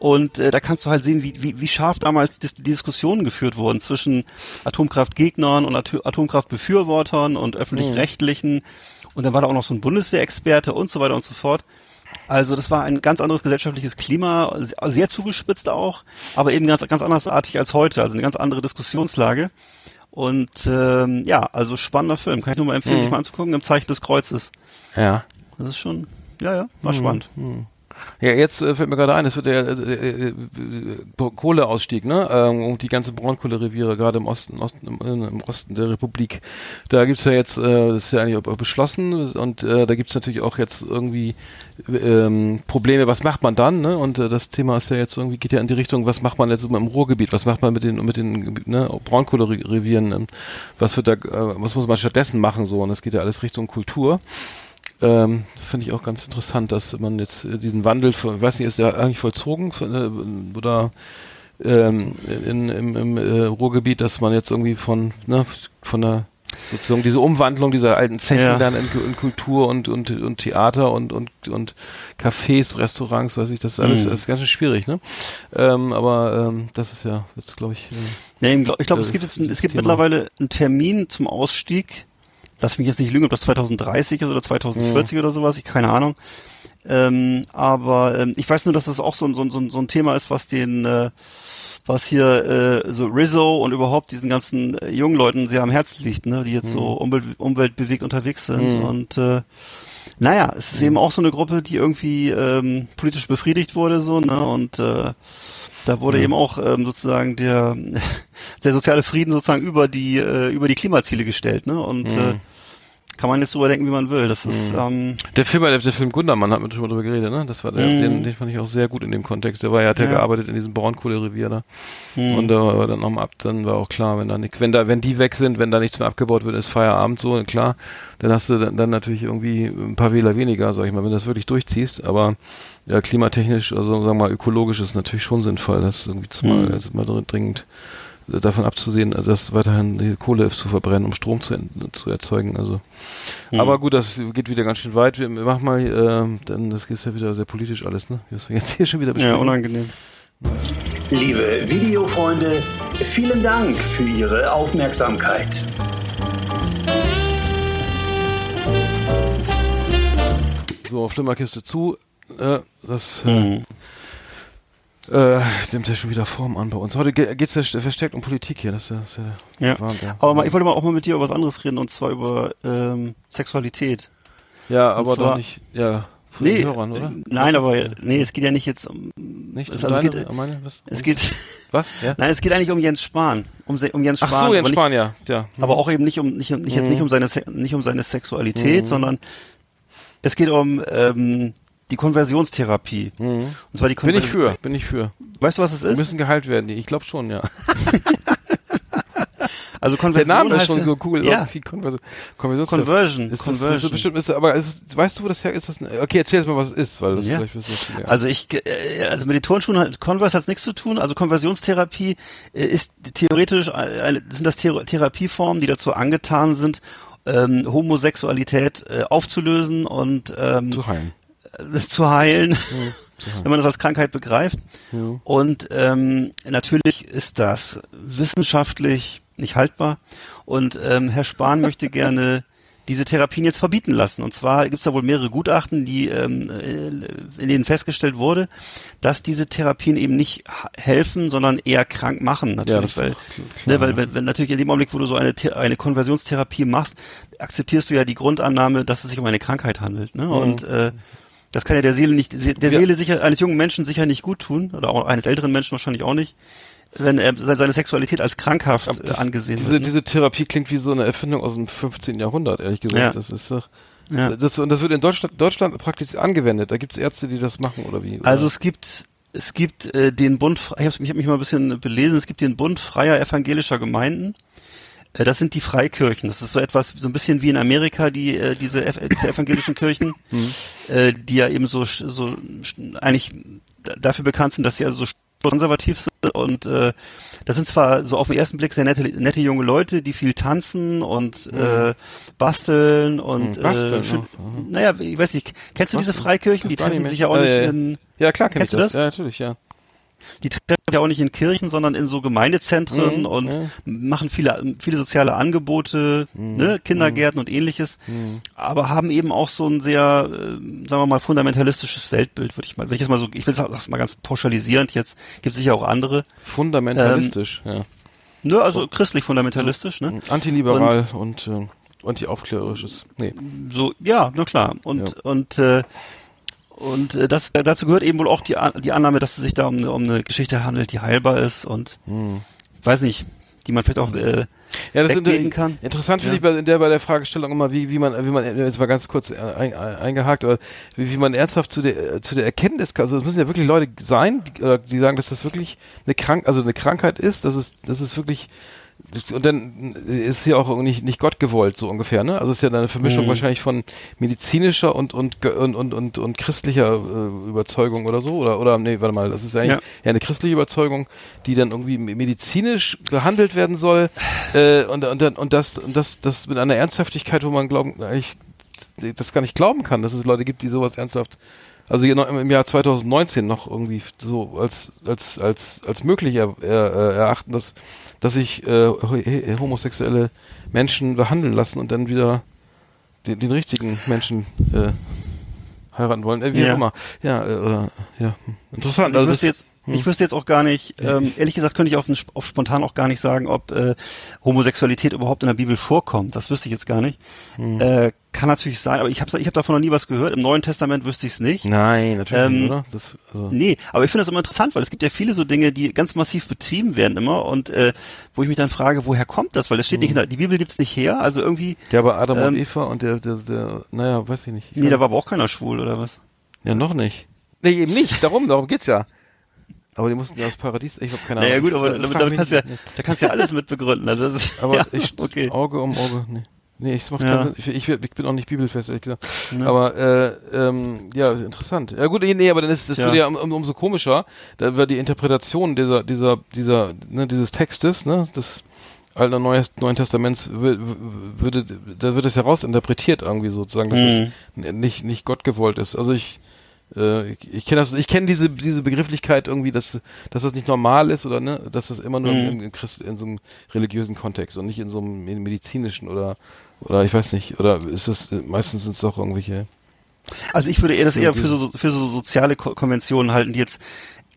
Und äh, da kannst du halt sehen, wie, wie, wie scharf damals dis die Diskussionen geführt wurden zwischen Atomkraftgegnern und Ato Atomkraftbefürwortern und öffentlich-rechtlichen. Und dann war da auch noch so ein Bundeswehrexperte und so weiter und so fort. Also das war ein ganz anderes gesellschaftliches Klima, se- sehr zugespitzt auch, aber eben ganz, ganz andersartig als heute, also eine ganz andere Diskussionslage. Und ähm, ja, also spannender Film, kann ich nur mal empfehlen, sich mal anzugucken, im Zeichen des Kreuzes. Ja. Das ist schon, ja, ja, war spannend. Ja, jetzt äh, fällt mir gerade ein, es wird der äh, äh, äh, Kohleausstieg, ne? Ähm, und die ganzen Braunkohlereviere, gerade im Osten, Osten im, äh, im Osten der Republik. Da gibt's ja jetzt, äh, das ist ja eigentlich beschlossen und äh, da gibt's natürlich auch jetzt irgendwie ähm, Probleme, was macht man dann, ne? Und äh, das Thema ist ja jetzt irgendwie, geht ja in die Richtung, was macht man jetzt im Ruhrgebiet, was macht man mit den mit den ne, Braunkohlerevieren, ähm, was wird da, äh, was muss man stattdessen machen so? Und das geht ja alles Richtung Kultur. Ähm, Finde ich auch ganz interessant, dass man jetzt äh, diesen Wandel, von- ich weiß nicht, ist der eigentlich vollzogen von, äh, oder ähm, in, im, im äh, Ruhrgebiet, dass man jetzt irgendwie von, ne, von der sozusagen diese Umwandlung dieser alten Zechen Ja. dann in, in Kultur und, und, und Theater und, und, und Cafés, Restaurants, weiß ich, das ist alles Mhm. das ist ganz schön schwierig, ne? Ähm, aber ähm, das ist ja jetzt, glaube ich, äh, Nee, ich glaube, glaub, Äh, es gibt jetzt ein, es gibt Thema. mittlerweile einen Termin zum Ausstieg. Lass mich jetzt nicht lügen, ob das 2030 ist oder 2040 oder sowas, ich keine Ahnung. Ähm, aber ähm, ich weiß nur, dass das auch so, ein- so, so, so ein Thema ist, was den, äh, was hier äh, so Rizzo und überhaupt diesen ganzen äh, jungen Leuten sehr am Herzen liegt, ne, die jetzt so umwelt, umweltbewegt unterwegs sind. Und äh, naja, es ist eben auch so eine Gruppe, die irgendwie ähm, politisch befriedigt wurde, so, ne, und äh, da wurde eben auch ähm, sozusagen der, *laughs* der soziale Frieden sozusagen über die äh, über die Klimaziele gestellt, ne? Und äh, kann man jetzt drüber denken, wie man will. Das ist ähm, Der Film, der, der Film Gundermann hat man schon mal drüber geredet, ne? Das war der, Mhm. den, den fand ich auch sehr gut in dem Kontext. Der war ja, hat ja, Ja. gearbeitet in diesem Braunkohlerevier da. Mhm. Und da war dann nochmal ab, dann war auch klar, wenn da nicht, wenn da, wenn die weg sind, wenn da nichts mehr abgebaut wird, ist Feierabend so, klar, dann hast du dann, dann natürlich irgendwie ein paar Wähler weniger, sag ich mal, wenn du das wirklich durchziehst, aber ja, klimatechnisch, also sagen wir mal, ökologisch ist natürlich schon sinnvoll, das ist irgendwie zumal, Mhm. ist mal dr- dringend äh, davon abzusehen, also das weiterhin die Kohle zu verbrennen, um Strom zu, zu erzeugen, also aber gut, das geht wieder ganz schön weit. Wir machen mal, ähm, dann das ist ja wieder sehr politisch alles, ne? Was wir *laughs* jetzt hier schon wieder ja besprechen. unangenehm. Liebe Videofreunde, vielen Dank für Ihre Aufmerksamkeit. so, Flimmerkiste zu. Äh, das Mhm. äh, äh, nimmt ja schon wieder Form an bei uns. Heute ge- geht's ja st- verstärkt um Politik hier. Das ist ja, ja. Wahnsinn, ja. Aber mal, ich wollte mal auch mal mit dir über was anderes reden und zwar über ähm, Sexualität. ja, aber zwar- doch nicht, ja, von Nee, Hörern, oder? äh, nein, aber nee, es geht ja nicht jetzt um Nicht? es, um also es deine, geht, meine, was? es geht *laughs* was? Ja? nein, es geht eigentlich um Jens Spahn, um, um Jens Ach Spahn, so, Jens nicht, Spahn, ja. ja. aber auch eben nicht um nicht, nicht jetzt Mhm. nicht um seine Se- nicht um seine Sexualität, sondern es geht um ähm, die Konversionstherapie. Mhm. Und zwar die Bin ich Konver- für, bin ich für. Weißt du, was es Die ist? müssen geheilt werden, die. Ich glaube schon, ja. *laughs* Also Der Konversion Name ist schon ja- so cool. Ja, Irgendwie Konversion. Konversion. Conversion. Ist Conversion. Das ist bestimmt, ist, aber ist, weißt du, wo das her ist? Das, okay, erzähl jetzt mal, was es ist, weil das Ja. vielleicht wissen viele. Also ich, äh, also mit den Turnschuhen hat Converse hat nichts zu tun. Also Konversionstherapie äh, ist theoretisch sind das Thera- Therapieformen, die dazu angetan sind, ähm, Homosexualität äh, aufzulösen und ähm, zu heilen. Äh, zu heilen, Zu *laughs* heilen. wenn man das als Krankheit begreift. Ja. Und ähm, natürlich ist das wissenschaftlich nicht haltbar. Und ähm, Herr Spahn *laughs* möchte gerne diese Therapien jetzt verbieten lassen. Und zwar gibt es da wohl mehrere Gutachten, die ähm, äh, in denen festgestellt wurde, dass diese Therapien eben nicht helfen, sondern eher krank machen. Natürlich, ist weil, ne, weil ja. wenn, wenn natürlich in dem Augenblick, wo du so eine eine Konversionstherapie machst, akzeptierst du ja die Grundannahme, dass es sich um eine Krankheit handelt. Ne? Und äh, das kann ja der Seele nicht, der Ja. Seele sicher eines jungen Menschen sicher nicht gut tun oder auch eines älteren Menschen wahrscheinlich auch nicht, wenn er seine Sexualität als krankhaft äh, das- angesehen diese, wird. ne? diese Therapie klingt wie so eine Erfindung aus dem 15. Jahrhundert, ehrlich gesagt. Ja. Das ist doch, Ja. das, und das wird in Deutschland, Deutschland praktisch angewendet. Da gibt es Ärzte, die das machen, oder wie? Oder? Also es gibt es gibt äh, den Bund, ich habe hab mich mal ein bisschen belesen, es gibt den Bund freier evangelischer Gemeinden. Äh, das sind die Freikirchen. Das ist so etwas, so ein bisschen wie in Amerika, die äh, diese, ev diese evangelischen Kirchen, *laughs* äh, die ja eben so, so eigentlich dafür bekannt sind, dass sie also so konservativ sind und äh, das sind zwar so auf den ersten Blick sehr nette, nette junge Leute, die viel tanzen und äh, basteln und Mhm, basteln äh, schön- naja, ich weiß nicht, kennst du diese Basteln. Freikirchen? Die Das treffen sich ja auch Ja, nicht in ja, klar, kenn Kennst du das. das? Ja, natürlich, ja. Die treffen sich ja auch nicht in Kirchen, sondern in so Gemeindezentren Mhm, und ja. machen viele, viele soziale Angebote, Mhm, ne, Kindergärten und ähnliches, aber haben eben auch so ein sehr, äh, sagen wir mal, fundamentalistisches Weltbild, würde ich mal, jetzt mal so, ich will das mal ganz pauschalisierend jetzt, gibt sicher auch andere, Fundamentalistisch, ja. ne, also christlich fundamentalistisch, ne, Antiliberal und, äh, antiaufklärerisches. Nee. so, ja, na klar, und, Ja. und, äh, und äh, das, dazu gehört eben wohl auch die, An- die Annahme, dass es sich da um, eine- um eine Geschichte handelt, die heilbar ist und, weiß nicht, die man vielleicht auch, äh, Ja, das sind, wegbeten kann. interessant finde Ja. ich bei, in der, bei der Fragestellung immer, wie, wie man, wie man, jetzt mal ganz kurz äh, ein, ein, eingehakt, aber wie, wie man ernsthaft zu der, äh, zu der Erkenntnis, kann- also es müssen ja wirklich Leute sein, die, oder die sagen, dass das wirklich eine Krank, also eine Krankheit ist, dass es, dass es wirklich, und dann ist ja auch nicht, nicht Gott gewollt, so ungefähr, ne? Also es ist ja eine Vermischung Mhm. wahrscheinlich von medizinischer und, und, und, und, und, und christlicher äh, Überzeugung oder so, oder, oder, nee, warte mal, das ist eigentlich Ja. ja. eine christliche Überzeugung, die dann irgendwie medizinisch behandelt werden soll, äh, und, und, dann- und das, und das, das mit einer Ernsthaftigkeit, wo man glauben, eigentlich das gar nicht glauben kann, dass es Leute gibt, die sowas ernsthaft, also im Jahr 2019 noch irgendwie so als als als als möglich er, er, äh, erachten, dass dass sich äh, ho- homosexuelle Menschen behandeln lassen und dann wieder den, den richtigen Menschen äh, heiraten wollen, äh, wie Ja. auch immer. Ja, äh, oder ja, hm. interessant. ich, Also wüsste das, jetzt, ich wüsste jetzt auch gar nicht, ähm, ehrlich gesagt könnte ich auf, auf spontan auch gar nicht sagen, ob äh, Homosexualität überhaupt in der Bibel vorkommt. Das wüsste ich jetzt gar nicht. Hm. Äh, kann natürlich sein, aber ich habe ich hab davon noch nie was gehört. Im Neuen Testament wüsste ich es nicht. nein, natürlich Ähm, nicht, oder? Das, also, Nee, aber ich finde das immer interessant, weil es gibt ja viele so Dinge, die ganz massiv betrieben werden immer und äh, wo ich mich dann frage, woher kommt das? Weil das steht nicht in der, die Bibel gibt's nicht her, also irgendwie, ja, aber Adam und ähm, Eva und der, der, der, naja, weiß ich nicht. nee, da war aber auch keiner schwul oder was? Ja, noch nicht. Nee, eben nicht. Darum, darum geht's ja. Aber die mussten ja aus Paradies. Ich habe keine Ahnung. Naja gut, aber damit, damit kannst ja, da kannst du ja alles mit begründen. Also das ist, *laughs* Aber *laughs* ja, ich, okay. Auge um Auge. Nee. Nee, ich mach Ja. Ich, ich, ich bin auch nicht bibelfest, ehrlich gesagt. Ja. Aber äh, ähm, ja, interessant. Ja gut, nee, aber dann ist das wird ja um, um, umso komischer, da wird die Interpretation dieser dieser dieser ne, dieses Textes, ne, des Alten und Neues, Neuen Testaments wür- wür- würde da wird es herausinterpretiert irgendwie sozusagen, dass Mhm. es nicht nicht Gott gewollt ist. Also ich äh, ich, ich kenne das, ich kenne diese diese Begrifflichkeit irgendwie, dass dass das nicht normal ist oder ne, dass das immer nur Mhm. im, im Christ, in so einem religiösen Kontext und nicht in so einem medizinischen oder oder ich weiß nicht oder ist das meistens sind es doch irgendwelche Also ich würde eher das eher für so für so soziale Ko Konventionen halten, die jetzt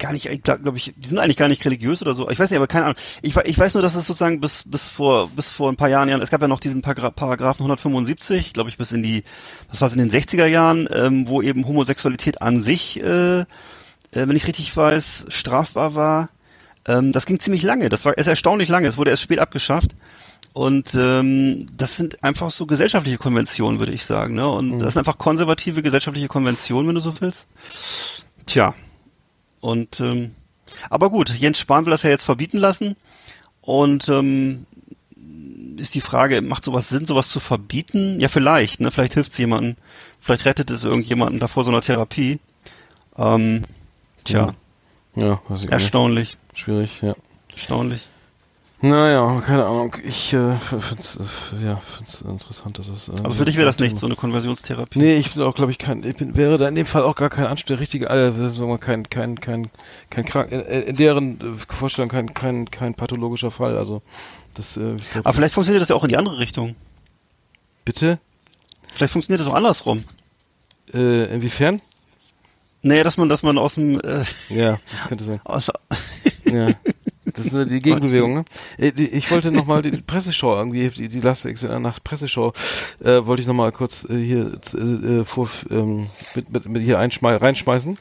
gar nicht, ich glaube ich, die sind eigentlich gar nicht religiös oder so. Ich weiß nicht, aber keine Ahnung. Ich, ich weiß nur, dass es sozusagen bis bis vor bis vor ein paar Jahren, Jahren es gab ja noch diesen Paragra Paragraphen 175, glaube ich, bis in die, was war es in den 60er Jahren, ähm, wo eben Homosexualität an sich, äh, äh, wenn ich richtig weiß, strafbar war. Ähm, das ging ziemlich lange. Das war erst erstaunlich lange. Es wurde erst spät abgeschafft. Und ähm, das sind einfach so gesellschaftliche Konventionen, würde ich sagen. Ne? Und das sind einfach konservative gesellschaftliche Konventionen, wenn du so willst. Tja. Und ähm, aber gut, Jens Spahn will das ja jetzt verbieten lassen. Und ähm, ist die Frage, macht sowas Sinn, sowas zu verbieten? Ja, vielleicht, ne? Vielleicht hilft es jemandem. Vielleicht rettet es irgendjemanden davor so einer Therapie. Ähm, tja, ja, weiß ich auch nicht. erstaunlich. schwierig, ja. Erstaunlich. Naja, keine Ahnung. Ich äh, finde es ja, find's interessant, dass es. Äh, Aber für dich wäre das nichts, so eine Konversionstherapie. Nee, ich bin auch, glaube ich, kein, ich bin, wäre da in dem Fall auch gar kein Anspruch, richtige, äh, sagen wir mal, kein, kein, kein, kein krank, äh, in deren äh, Vorstellung kein, kein, kein pathologischer Fall. Also, das, äh, glaub, Aber vielleicht funktioniert das ja auch in die andere Richtung. bitte, Vielleicht funktioniert das auch andersrum. äh, inwiefern? Naja, dass man, dass man aus dem, äh, Ja, das könnte sein. aus, Ja. *laughs* Das ist die Gegenbewegung, ne? Äh, Ich wollte nochmal die Presseschau irgendwie, die, die Last Exit nach Presseschau, äh, wollte ich nochmal kurz äh, hier äh, äh, vor, ähm, mit, mit, mit hier einschmei reinschmeißen.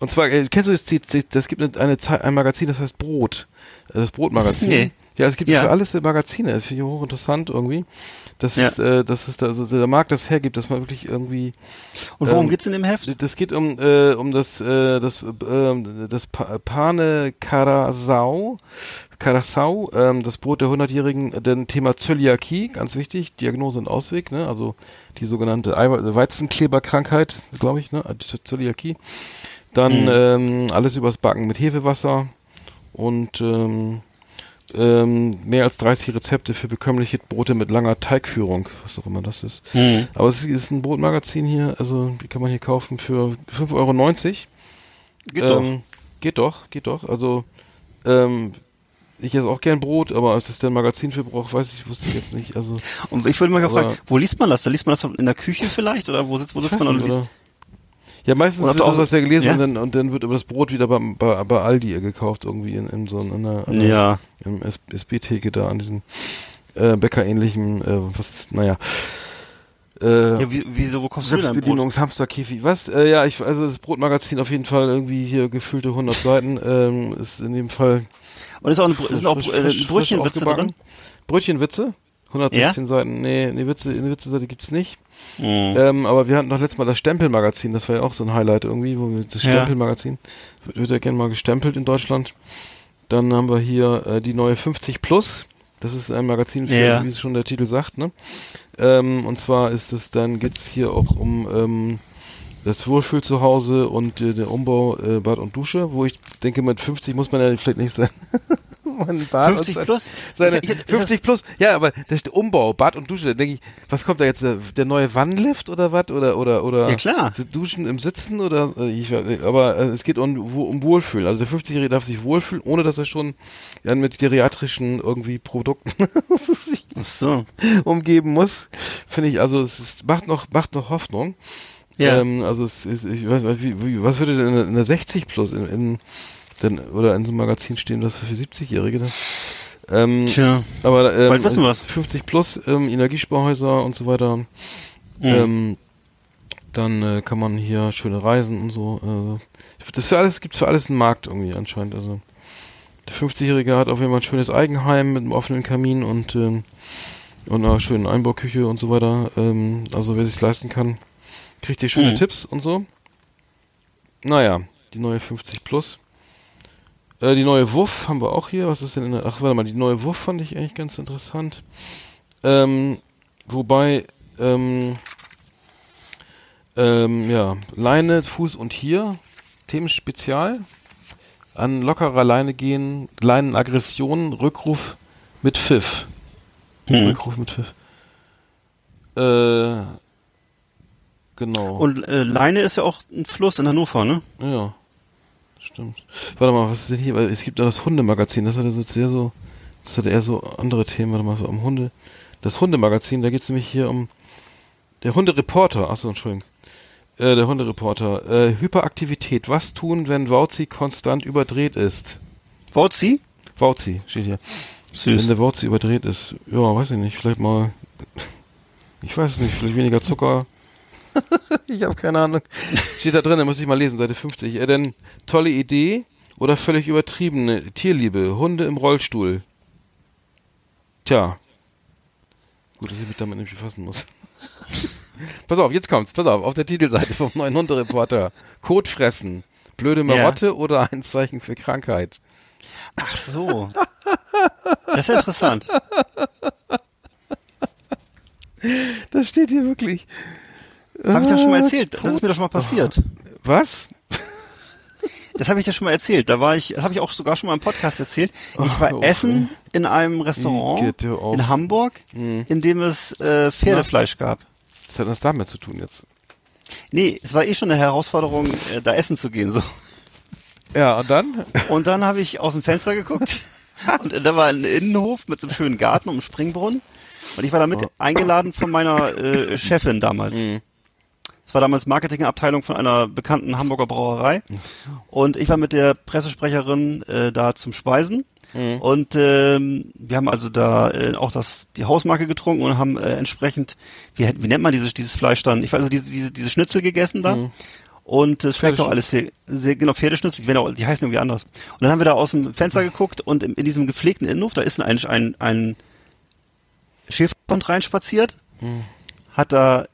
Und zwar, äh, kennst du das, das gibt eine, eine Zei- ein Magazin, das heißt Brot. Äh, Das Brotmagazin. Nee. Ja, es gibt Ja. für alles Magazine, das finde ich hochinteressant irgendwie. Das Ja. ist, äh, das ist da, also der Markt das hergibt, dass man wirklich irgendwie und worum Ähm, geht's in dem Heft? das geht um, äh, um das, äh, das, äh, das pa Pane Karasau, Karasau, ähm, das Brot der 100-Jährigen, äh, denn Thema Zöliakie, ganz wichtig, Diagnose und Ausweg, ne, also die sogenannte Eiwe Weizenkleberkrankheit, glaube ich, ne, die Zöliakie. Dann ähm, alles übers Backen mit Hefewasser und ähm, ähm, mehr als 30 Rezepte für bekömmliche Brote mit langer Teigführung, was auch immer das ist. Hm. Aber es ist ein Brotmagazin hier, also die kann man hier kaufen für 5,90 Euro. Geht doch. ähm, Geht doch, geht doch. Also, ähm, ich esse auch gern Brot, aber was das denn Magazin für braucht, weiß ich, wusste ich jetzt nicht. Also, Und ich würde mal fragen, wo liest man das? Da liest man das in der Küche vielleicht? Oder wo sitzt, wo sitzt man und liest? Ja, meistens wird das, was ja gelesen ja? und, dann, und dann wird aber das Brot wieder bei, bei, bei Aldi gekauft, irgendwie in, in so einer, einer Ja. im SB-Theke da an diesem äh, Bäckerähnlichen, äh, was, naja. Äh, Ja, wie, wieso, wo kommst du denn Brot? Selbstbedienungshamsterkäfig. Was? Äh, ja, ich, also das Brotmagazin auf jeden Fall irgendwie hier gefüllte 100 Seiten, *laughs* ähm, ist in dem Fall Und ist auch eine, sind auch frisch- äh, frisch- frisch Brötchenwitze drin? Brötchenwitze? 116 Seiten. Nee, nee, Witze, eine Witze-Seite gibt's nicht. Mhm. Ähm, aber wir hatten doch letztes Mal das Stempelmagazin, das war ja auch so ein Highlight irgendwie, wo wir das Ja. Stempelmagazin wird, wird ja gerne mal gestempelt in Deutschland. Dann haben wir hier äh, die neue 50 Plus. Das ist ein Magazin, für, Ja. wie es schon der Titel sagt, ne? Ähm, und zwar ist es, dann geht's hier auch um ähm, das Wohlfühl zu Hause und äh, der Umbau äh, Bad und Dusche, wo ich denke, mit 50 muss man ja vielleicht nicht sein. *laughs* mein Bad und 50 sein- plus? Seine Ich- ich- 50 plus, ja, aber der Umbau, Bad und Dusche, da denke ich, was kommt da jetzt, der, der neue Wannlift oder was? Oder, oder, oder Ja, klar. Duschen im Sitzen oder, äh, ich, aber äh, es geht um, um Wohlfühlen. Also der 50-Jährige darf sich wohlfühlen, ohne dass er schon ja, mit geriatrischen irgendwie Produkten *laughs* sich so. umgeben muss. Finde ich, also es ist, macht noch, macht noch Hoffnung. Ja. Ähm, also es ist, ich weiß, wie, wie, was würde denn in der- in der 60 plus in, in denn, oder in so einem Magazin stehen, was für 70-Jährige das? Ähm, Tja. aber ähm, Bald wissen wir's. 50 plus ähm, Energiesparhäuser und so weiter. Mhm. Ähm, dann äh, kann man hier schöne Reisen und so. Äh, das ist für alles, gibt's für alles einen Markt irgendwie anscheinend. Also der 50-Jährige hat auf jeden Fall ein schönes Eigenheim mit einem offenen Kamin und ähm, und einer schönen Einbauküche und so weiter. Ähm, also wer sich leisten kann, kriegt hier schöne Mhm. Tipps und so. Naja, die neue 50 plus. Äh, die neue Wuff haben wir auch hier. Was ist denn in der. Ach, warte mal, die neue Wuff fand ich eigentlich ganz interessant. Ähm, wobei, ähm, ähm, ja, Leine, Fuß und hier, Themenspezial. An lockerer Leine gehen, Leinenaggression, Rückruf mit Pfiff. Mhm. Rückruf mit Pfiff. Äh, genau. Und äh, Leine ist ja auch ein Fluss in Hannover, ne? Ja, stimmt. Warte mal, was ist denn hier? Es gibt da das Hundemagazin, das hat ja so sehr so, das hat eher so andere Themen, warte mal, so um Hunde. Das Hundemagazin, da geht es nämlich hier um der Hundereporter, achso, Entschuldigung. Äh, der Hundereporter. Äh, Hyperaktivität. Was tun, wenn Wauzi konstant überdreht ist? Wauzi? Wauzi, steht hier. Wenn Süß. der Wauzi überdreht ist. Ja, weiß ich nicht. Vielleicht mal. Ich weiß es nicht. Vielleicht weniger Zucker. *laughs* ich habe keine Ahnung. Steht da drin, da muss ich mal lesen, Seite 50. Äh, denn tolle Idee oder völlig übertriebene Tierliebe. Hunde im Rollstuhl. Tja. Gut, dass ich mich damit nicht befassen muss. *laughs* pass auf, jetzt kommt's. Pass auf, auf der Titelseite vom neuen Hundereporter. Kot fressen. Blöde Marotte oder ein Zeichen für Krankheit. Ach so. Das ist ja interessant. *laughs* Das steht hier wirklich. Habe ich das schon mal Ah, erzählt? Das ist mir doch schon mal passiert. Was? *laughs* das habe ich dir schon mal erzählt. Da war ich, das habe ich auch sogar schon mal im Podcast erzählt. Ich war auf, essen in einem Restaurant in Hamburg, in dem es äh, Pferdefleisch gab. Was hat das damit zu tun jetzt? Nee, es war eh schon eine Herausforderung, äh, da essen zu gehen. So. Ja, und dann? Und dann habe ich aus dem Fenster geguckt *laughs* und da war ein Innenhof mit so einem schönen Garten um einen Springbrunnen. Und ich war damit eingeladen von meiner äh, Chefin damals. Das war damals Marketingabteilung von einer bekannten Hamburger Brauerei. Und ich war mit der Pressesprecherin äh, da zum Speisen. Und ähm, wir haben also da äh, auch das die Hausmarke getrunken und haben äh, entsprechend, wie, wie nennt man dieses, dieses Fleisch dann? Ich weiß also diese, diese, diese Schnitzel gegessen da. Und es schmeckt auch alles sehr, sehr genau Pferdeschnitzel, die, auch, die heißen irgendwie anders. Und dann haben wir da aus dem Fenster geguckt und in, in diesem gepflegten Innenhof, da ist ein, ein, ein Schäferhund reinspaziert, hat da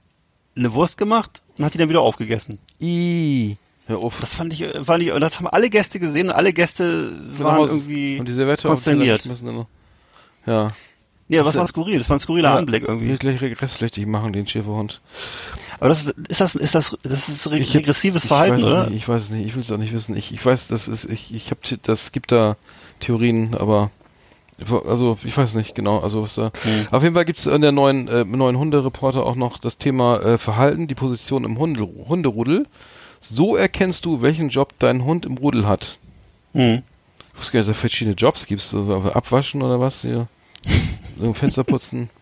eine Wurst gemacht und hat die dann wieder aufgegessen. I. Hör auf. Das fand ich, fand ich, und das haben alle Gäste gesehen und alle Gäste waren Haus- irgendwie und die Servette die konsterniert. Dann noch. Ja. Ja, was war skurril? Das war ein skurriler Anblick irgendwie. Will gleich regressflächig machen, den Schäferhund. Aber das ist, das, ist das, das ist re Ich regressives ich Verhalten, oder? Nicht, ich weiß es nicht, ich will es auch nicht wissen. Ich, ich weiß, das ist, ich, ich habe, das gibt da Theorien, aber also ich weiß nicht genau. Also was da. Hm. Auf jeden Fall gibt es in der neuen äh, neuen Hundereporter auch noch das Thema äh, Verhalten, die Position im Hunde, Hunderudel. So erkennst du, welchen Job dein Hund im Rudel hat. Hm. Ich wusste gar nicht, dass es verschiedene Jobs gibt. So abwaschen oder was hier? So Fenster putzen. *laughs*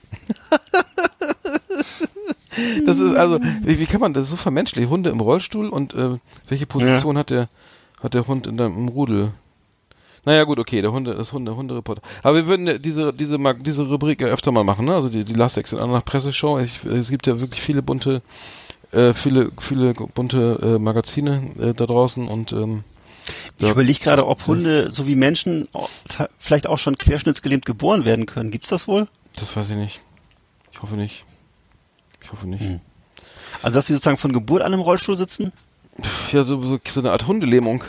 Das ist also, wie, wie kann man das so vermenschlichen? Hunde im Rollstuhl und äh, welche Position hat der hat der Hund in deinem im Rudel? Naja, gut, okay, der Hunde, das Hunde, Hundereporter. Aber wir würden ja diese, diese, diese Rubrik ja öfter mal machen, ne? Also die, die Last Exit nach Presseshow. Ich, es gibt ja wirklich viele bunte, äh, viele, viele bunte äh, Magazine äh, da draußen und ähm, Ich Ja. überlege gerade, ob Hunde so wie Menschen vielleicht auch schon querschnittsgelähmt geboren werden können. Gibt's das wohl? das weiß ich nicht. Ich hoffe nicht. Ich hoffe nicht. Also, dass sie sozusagen von Geburt an im Rollstuhl sitzen? Ja, so, so, so eine Art Hundelähmung.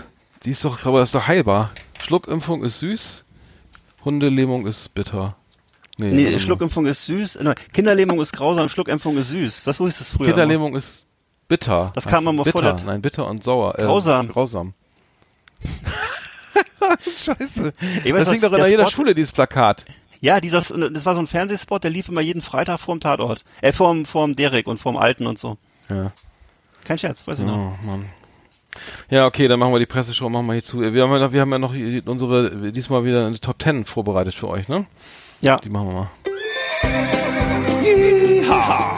Die ist doch, aber das ist doch heilbar. Schluckimpfung ist süß, Hundelähmung ist bitter. Nee, mal. Schluckimpfung ist süß. äh, nein, Kinderlähmung ist grausam, Schluckimpfung ist süß. Das so hieß es früher. Kinderlähmung ist bitter. Das kam mal bitter. vor der- Nein, bitter und sauer. Äh, Grausam. Grausam. *laughs* Scheiße. Ich weiß, das was- doch in der jeder Spot- Schule, dieses Plakat. Ja, dieser, das war so ein Fernsehspot, der lief immer jeden Freitag vorm Tatort. Äh, vorm, vorm Derek und vorm Alten und so. Ja. Kein Scherz, weiß ich noch. Oh, Mann. Ja, okay, dann machen wir die Presseshow, machen wir hier zu. Wir haben ja noch, wir haben ja noch unsere, diesmal wieder eine Top 10 vorbereitet für euch, ne? Ja. Die machen wir mal.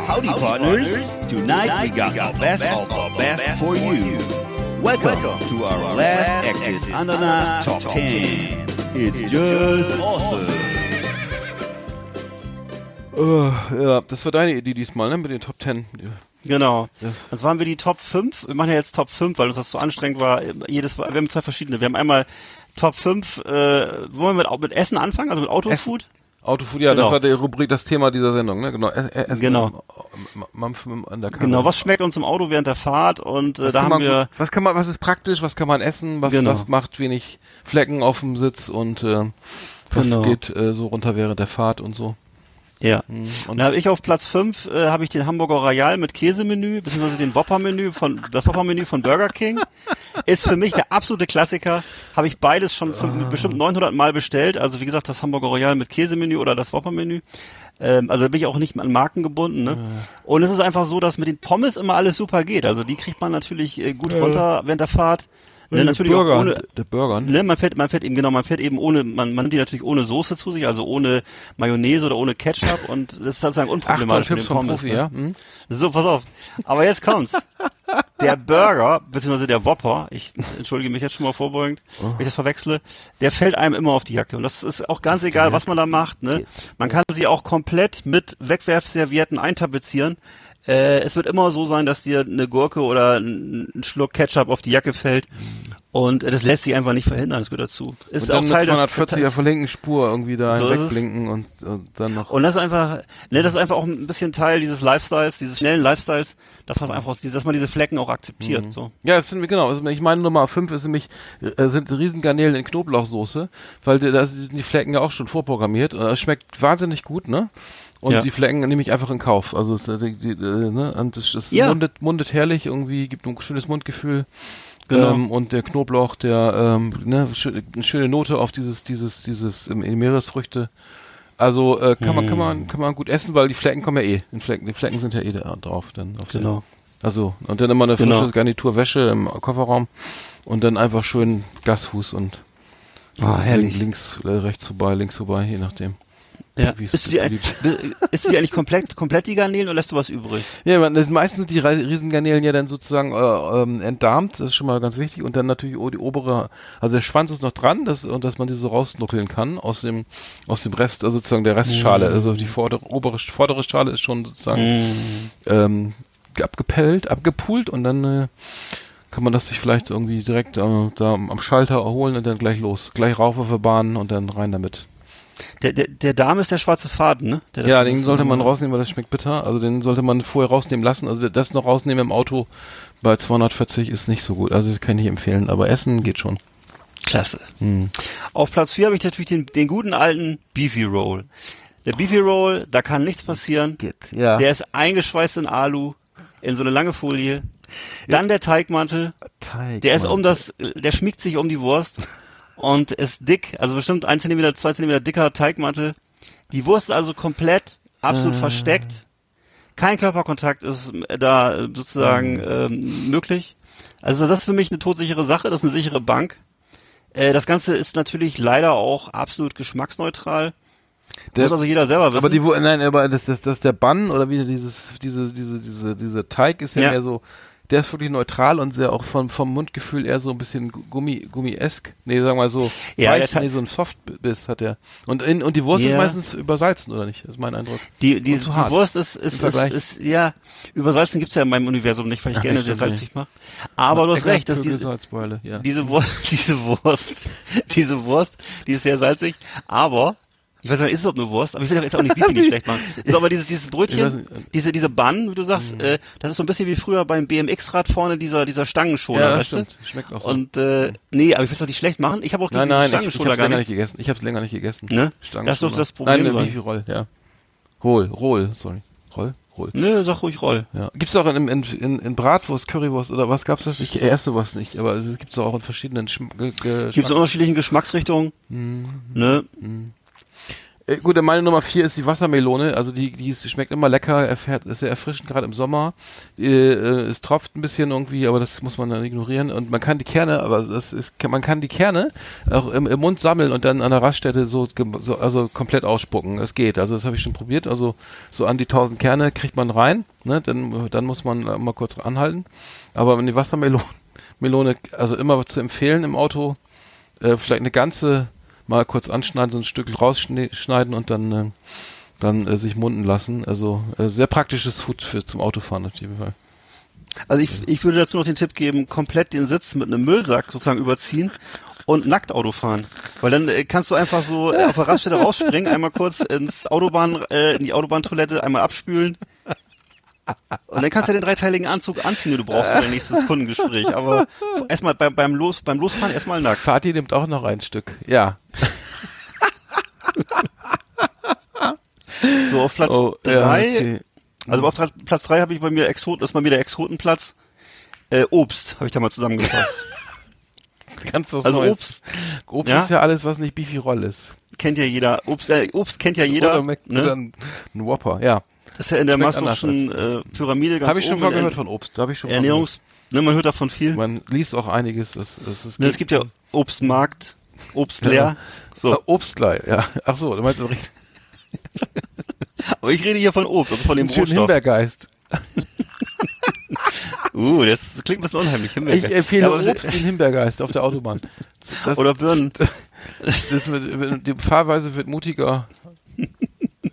Howdy, partners. Tonight we got the best of the best for you. Welcome to our last exit Andana Top 10. It's just awesome. Äh, ja, das war deine Idee diesmal, ne? Mit den Top 10. Genau. Das- Das waren wir die Top 5. Wir machen ja jetzt Top 5, weil uns das so anstrengend war. Jedes, wir haben zwei verschiedene. Wir haben einmal Top 5, äh, wollen wir mit, mit Essen anfangen, also mit Autofood? Autofood, ja, Genau. das war die Rubrik, das Thema dieser Sendung, ne? Genau. Ä- Ä- Essen Genau. Mampf an der Karre. Genau, was schmeckt uns im Auto während der Fahrt? Und äh, was da kann haben man, wir, was kann man, was ist praktisch, was kann man essen, was, Genau. was macht wenig Flecken auf dem Sitz und äh, was Genau. geht äh, so runter während der Fahrt und so. Ja. Mhm. Und da habe ich auf Platz 5 äh, habe ich den Hamburger Royal mit Käsemenü, beziehungsweise den Whopper-Menü von, das Whopper-Menü von Burger King. Ist für mich der absolute Klassiker. Habe ich beides schon fünf, bestimmt 900 Mal bestellt. Also wie gesagt, das Hamburger Royal mit Käsemenü oder das Whopper-Menü. Ähm, also da bin ich auch nicht an Marken gebunden. Ne? Und es ist einfach so, dass mit den Pommes immer alles super geht. Also die kriegt man natürlich äh, gut runter während der Fahrt. Ne, natürlich Burger, auch ohne, der Burger. Ne, man fährt, man fährt eben genau, man fährt eben ohne, man, man nimmt die natürlich ohne Soße zu sich, also ohne Mayonnaise oder ohne Ketchup und das ist sozusagen unproblematisch mit Tipps den vom Pommes. Profi, ne? ja? Hm? So, pass auf. Aber jetzt kommt's. Der Burger, beziehungsweise der Whopper, ich entschuldige mich jetzt schon mal vorbeugend, Oh. wenn ich das verwechsle, der fällt einem immer auf die Jacke. Und das ist auch ganz egal, was man da macht. Ne? Man kann sie auch komplett mit Wegwerfservietten eintapezieren. Äh, es wird immer so sein, dass dir eine Gurke oder ein, ein Schluck Ketchup auf die Jacke fällt. Und das lässt sich einfach nicht verhindern, das gehört dazu. Ist Und dann auch Teil eine des 240er verlinken Spur irgendwie da So ist es. wegblinken und, und dann noch. Und das ist einfach, ne, das ist einfach auch ein bisschen Teil dieses Lifestyles, dieses schnellen Lifestyles, dass man einfach, dass man diese Flecken auch akzeptiert. Mhm. So. Ja, es sind genau. Also ich meine Nummer 5 ist nämlich äh, sind Riesengarnelen in Knoblauchsoße, weil da sind die Flecken ja auch schon vorprogrammiert. Äh, Es schmeckt wahnsinnig gut, ne? Und Ja. die Flecken nehme ich einfach in Kauf. Also es, äh, die, die, ne? und das, das Ja. mundet, mundet herrlich, irgendwie gibt ein schönes Mundgefühl. Genau. Ähm, und der Knoblauch, der ähm, ne, eine schöne Note auf dieses, dieses, dieses ähm, Meeresfrüchte. Also äh, kann man, kann man, kann man gut essen, weil die Flecken kommen ja eh. Die Flecken, die Flecken sind ja eh da drauf dann. Auf den- Genau. Also, und dann immer eine Genau. frische Garnitur Wäsche im Kofferraum und dann einfach schön Gasfuß und Ah, links, äh, rechts vorbei, links vorbei, je nachdem. Ja. Du die, beliebt. *laughs* ist die eigentlich komplett, komplett die Garnelen oder lässt du was übrig? Ja, man, das meistens sind die Riesengarnelen ja dann sozusagen äh, ähm, entdarmt, das ist schon mal ganz wichtig. Und dann natürlich o- die obere, also der Schwanz ist noch dran, das, und dass man diese so rausnuckeln kann aus dem, aus dem Rest, also sozusagen der Restschale. Mm. Also die vordere, obere, vordere Schale ist schon sozusagen ähm, abgepellt, abgepult und dann äh, kann man das sich vielleicht irgendwie direkt äh, da am Schalter erholen und dann gleich los. Gleich rauf auf der Bahn und dann rein damit. Der, der, der Darm ist der schwarze Faden, ne? Der Ja, den sollte man rausnehmen, weil das schmeckt bitter. Also den sollte man vorher rausnehmen lassen. Also das noch rausnehmen im Auto bei 240 ist nicht so gut. Also das kann ich nicht empfehlen. Aber Essen geht schon. Klasse. Hm. Auf Platz 4 habe ich natürlich den, den guten alten Beefy Roll. Der Beefy Roll, da kann nichts passieren. Geht, ja. Der ist eingeschweißt in Alu, in so eine lange Folie. Dann der Teigmantel. Teig, Der ist um das, der schmiegt sich um die Wurst und ist dick, also bestimmt ein Zentimeter, zwei Zentimeter dicker Teigmantel. Die Wurst ist also komplett, absolut versteckt. Kein Körperkontakt ist da äh, sozusagen ähm, möglich. Also das ist für mich eine todsichere Sache, das ist eine sichere Bank. Äh, das Ganze ist natürlich leider auch absolut geschmacksneutral. Der- Muss also jeder selber wissen. Aber die, nein, aber das, das, das der Bann oder wie dieses, diese, diese, diese, diese Teig ist ja, Ja. mehr so, der ist wirklich neutral und sehr auch vom, vom Mundgefühl eher so ein bisschen Gummi, Gummi-esk. Nee, sagen wir mal so, Ja, weich, nee, so ein Softbiss hat der. Und, in, und die Wurst ist Ja. meistens übersalzen, oder nicht? Das ist mein Eindruck. Die, die, zu die hart. Wurst ist, ist, ist, ist, ja, übersalzen gibt's ja in meinem Universum nicht, weil ich Ach, gerne sehr salzig mache. Aber du hast recht, dass diese, ja. diese Wurst, *laughs* diese Wurst, diese Wurst, die ist sehr salzig, aber, ich weiß nicht, ist es überhaupt eine Wurst, aber ich will doch jetzt auch nicht Bifi nicht schlecht machen. So, aber dieses, dieses Brötchen. Mhm. diese, diese Bun, wie du sagst, äh, das ist so ein bisschen wie früher beim BMX-Rad vorne dieser, dieser Stangenschoner, ja, weißt stimmt. du? Schmeckt auch so. Und, äh, nee, aber ich will es doch nicht schlecht machen. Ich habe auch nein, nein, diesen ich, ich Stangenschoner gar länger nicht. nicht gegessen. Ich hab's länger nicht gegessen. Ne? Das ist doch das Problem Nein. Beefy Roll, ja. Roll, Roll, sorry. Roll, Roll. Nö, sag ruhig Roll. Ja. Gibt's auch in, in, in, in Bratwurst, Currywurst oder was gab's das? Ich esse was nicht, aber es gibt's auch in verschiedenen Schm Ge Ge Gibt es in unterschiedlichen Geschmacksrichtungen. Mhm. Ne? Äh, Gut, meine Nummer vier ist die Wassermelone. Also die, die schmeckt immer lecker, erfährt, ist sehr erfrischend, gerade im Sommer. Äh, äh, es tropft ein bisschen irgendwie, aber das muss man dann ignorieren. Und man kann die Kerne, aber das ist, man kann die Kerne auch im, im Mund sammeln und dann an der Raststätte so, so also komplett ausspucken. Es geht. Also das habe ich schon probiert. Also so an die 1000 Kerne kriegt man rein. Ne? Dann, dann muss man äh, mal kurz anhalten. Aber wenn die Wassermelone, Melone, also immer zu empfehlen im Auto, äh, vielleicht eine ganze mal kurz anschneiden, so ein Stück rausschneiden und dann, äh, dann äh, sich munden lassen. Also äh, sehr praktisches Food für zum Autofahren auf jeden Fall. Also ich, ich würde dazu noch den Tipp geben, komplett den Sitz mit einem Müllsack sozusagen überziehen und nackt Auto fahren. Weil dann äh, kannst du einfach so äh, auf der Raststelle rausspringen, einmal kurz ins Autobahn, äh, in die Autobahntoilette, einmal abspülen. Und dann kannst du den dreiteiligen Anzug anziehen, den du brauchst für dein nächstes *laughs* Kundengespräch. Aber erstmal beim, beim, Los, beim Losfahren erstmal nackt. Fatih nimmt auch noch ein Stück. Ja. *laughs* So auf Platz Oh, ja, drei, okay. also auf Platz drei habe ich bei mir Exoten, das ist bei mir der Exotenplatz. Äh, Obst habe ich da mal zusammengefasst. *laughs* Ganz was Also Neues. Obst Obst ja? ist ja alles, was nicht Beefy Roll ist. kennt ja jeder. Obst, äh, Obst kennt ja jeder. Oder, Mac- oder ne? ein, ein Whopper, ja. Das ist ja in der Maslow'schen äh, Pyramide ganz Habe ich schon mal in gehört von Obst. Habe ich schon Ernährungs... Ne, man hört davon viel. Man liest auch einiges. Das, das, das Ne, es gibt ja Obstmarkt, *laughs* Obst leer. So, Ah, Obstleih, ja. Ach so, du meinst richtig *laughs* aber ich rede hier von Obst, also von dem Rohstoff. Himbeergeist. *laughs* Uh, das klingt ein bisschen unheimlich. Ich empfehle Ja, Obst den Himbeergeist auf der Autobahn. Das, Oder Birnen. das wird, die Fahrweise wird mutiger.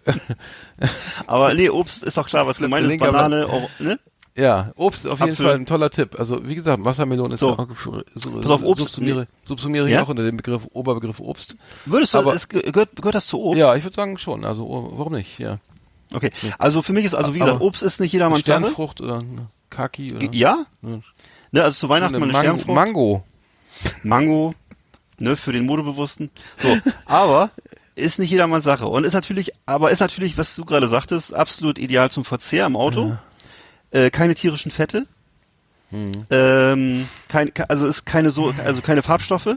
*laughs* Aber nee, Obst ist doch klar, was gemeint ist. Banane, auch, ne? Ja, Obst auf jeden Apfel. Fall ein toller Tipp. Also wie gesagt, Wassermelone ist So. ja auch so, Pass auf, Obst- subsumiere, subsumiere Ja? ich auch unter dem Begriff Oberbegriff Obst. Würdest du, Aber- es ge- gehört, gehört das zu Obst? Ja, ich würde sagen schon. Also oh, warum nicht? Ja, Okay, also für mich ist, also wie gesagt, Aber- Obst ist nicht jedermanns Sache. Sternfrucht oder Kaki oder Ja? Ja. Ne, also zu Weihnachten mal eine Mango, Sternfrucht. Mango. Mango, ne, für den Modebewussten. So, aber *laughs* ist nicht jedermanns Sache. Und ist natürlich, aber ist natürlich, was du gerade sagtest, absolut ideal zum Verzehr im Auto. Äh, keine tierischen Fette. Hm. Ähm, kein, ke- also ist keine so, also keine Farbstoffe.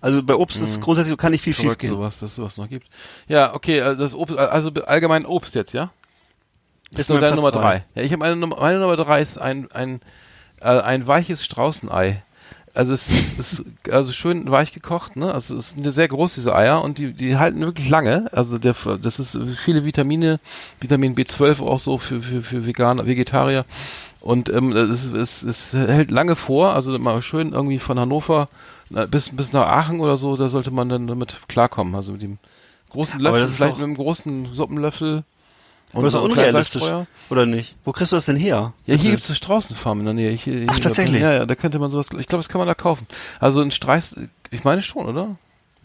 Also bei Obst ist grundsätzlich so, kann nicht viel schief Hm. Gehen. sowas, dass sowas noch gibt. Ja, okay, also das Obst, also allgemein Obst jetzt, ja? Das ist nur deine Platz Nummer drei. Ja, ich habe meine, Nummer- meine Nummer drei ist ein, ein, äh, ein weiches Straußenei. Also es ist, ist also schön weich gekocht, ne? Also es sind sehr groß diese Eier und die die halten wirklich lange. Also der das ist viele Vitamine, Vitamin B12 auch so für für für Veganer, Vegetarier und ähm, es, es, es hält lange vor. Also mal schön irgendwie von Hannover bis bis nach Aachen oder so, da sollte man dann damit klarkommen. Also mit dem großen Löffel, vielleicht mit einem großen Suppenlöffel. Aber das ist so unrealistisch, oder nicht? Wo kriegst du das denn her? Ja, hier Bitte. gibt's eine Straußenfarm in der Nähe. Hier, hier Ach, tatsächlich? Ja, ja, da könnte man sowas, ich glaube, das kann man da kaufen. Also ein Streis, ich meine schon, oder?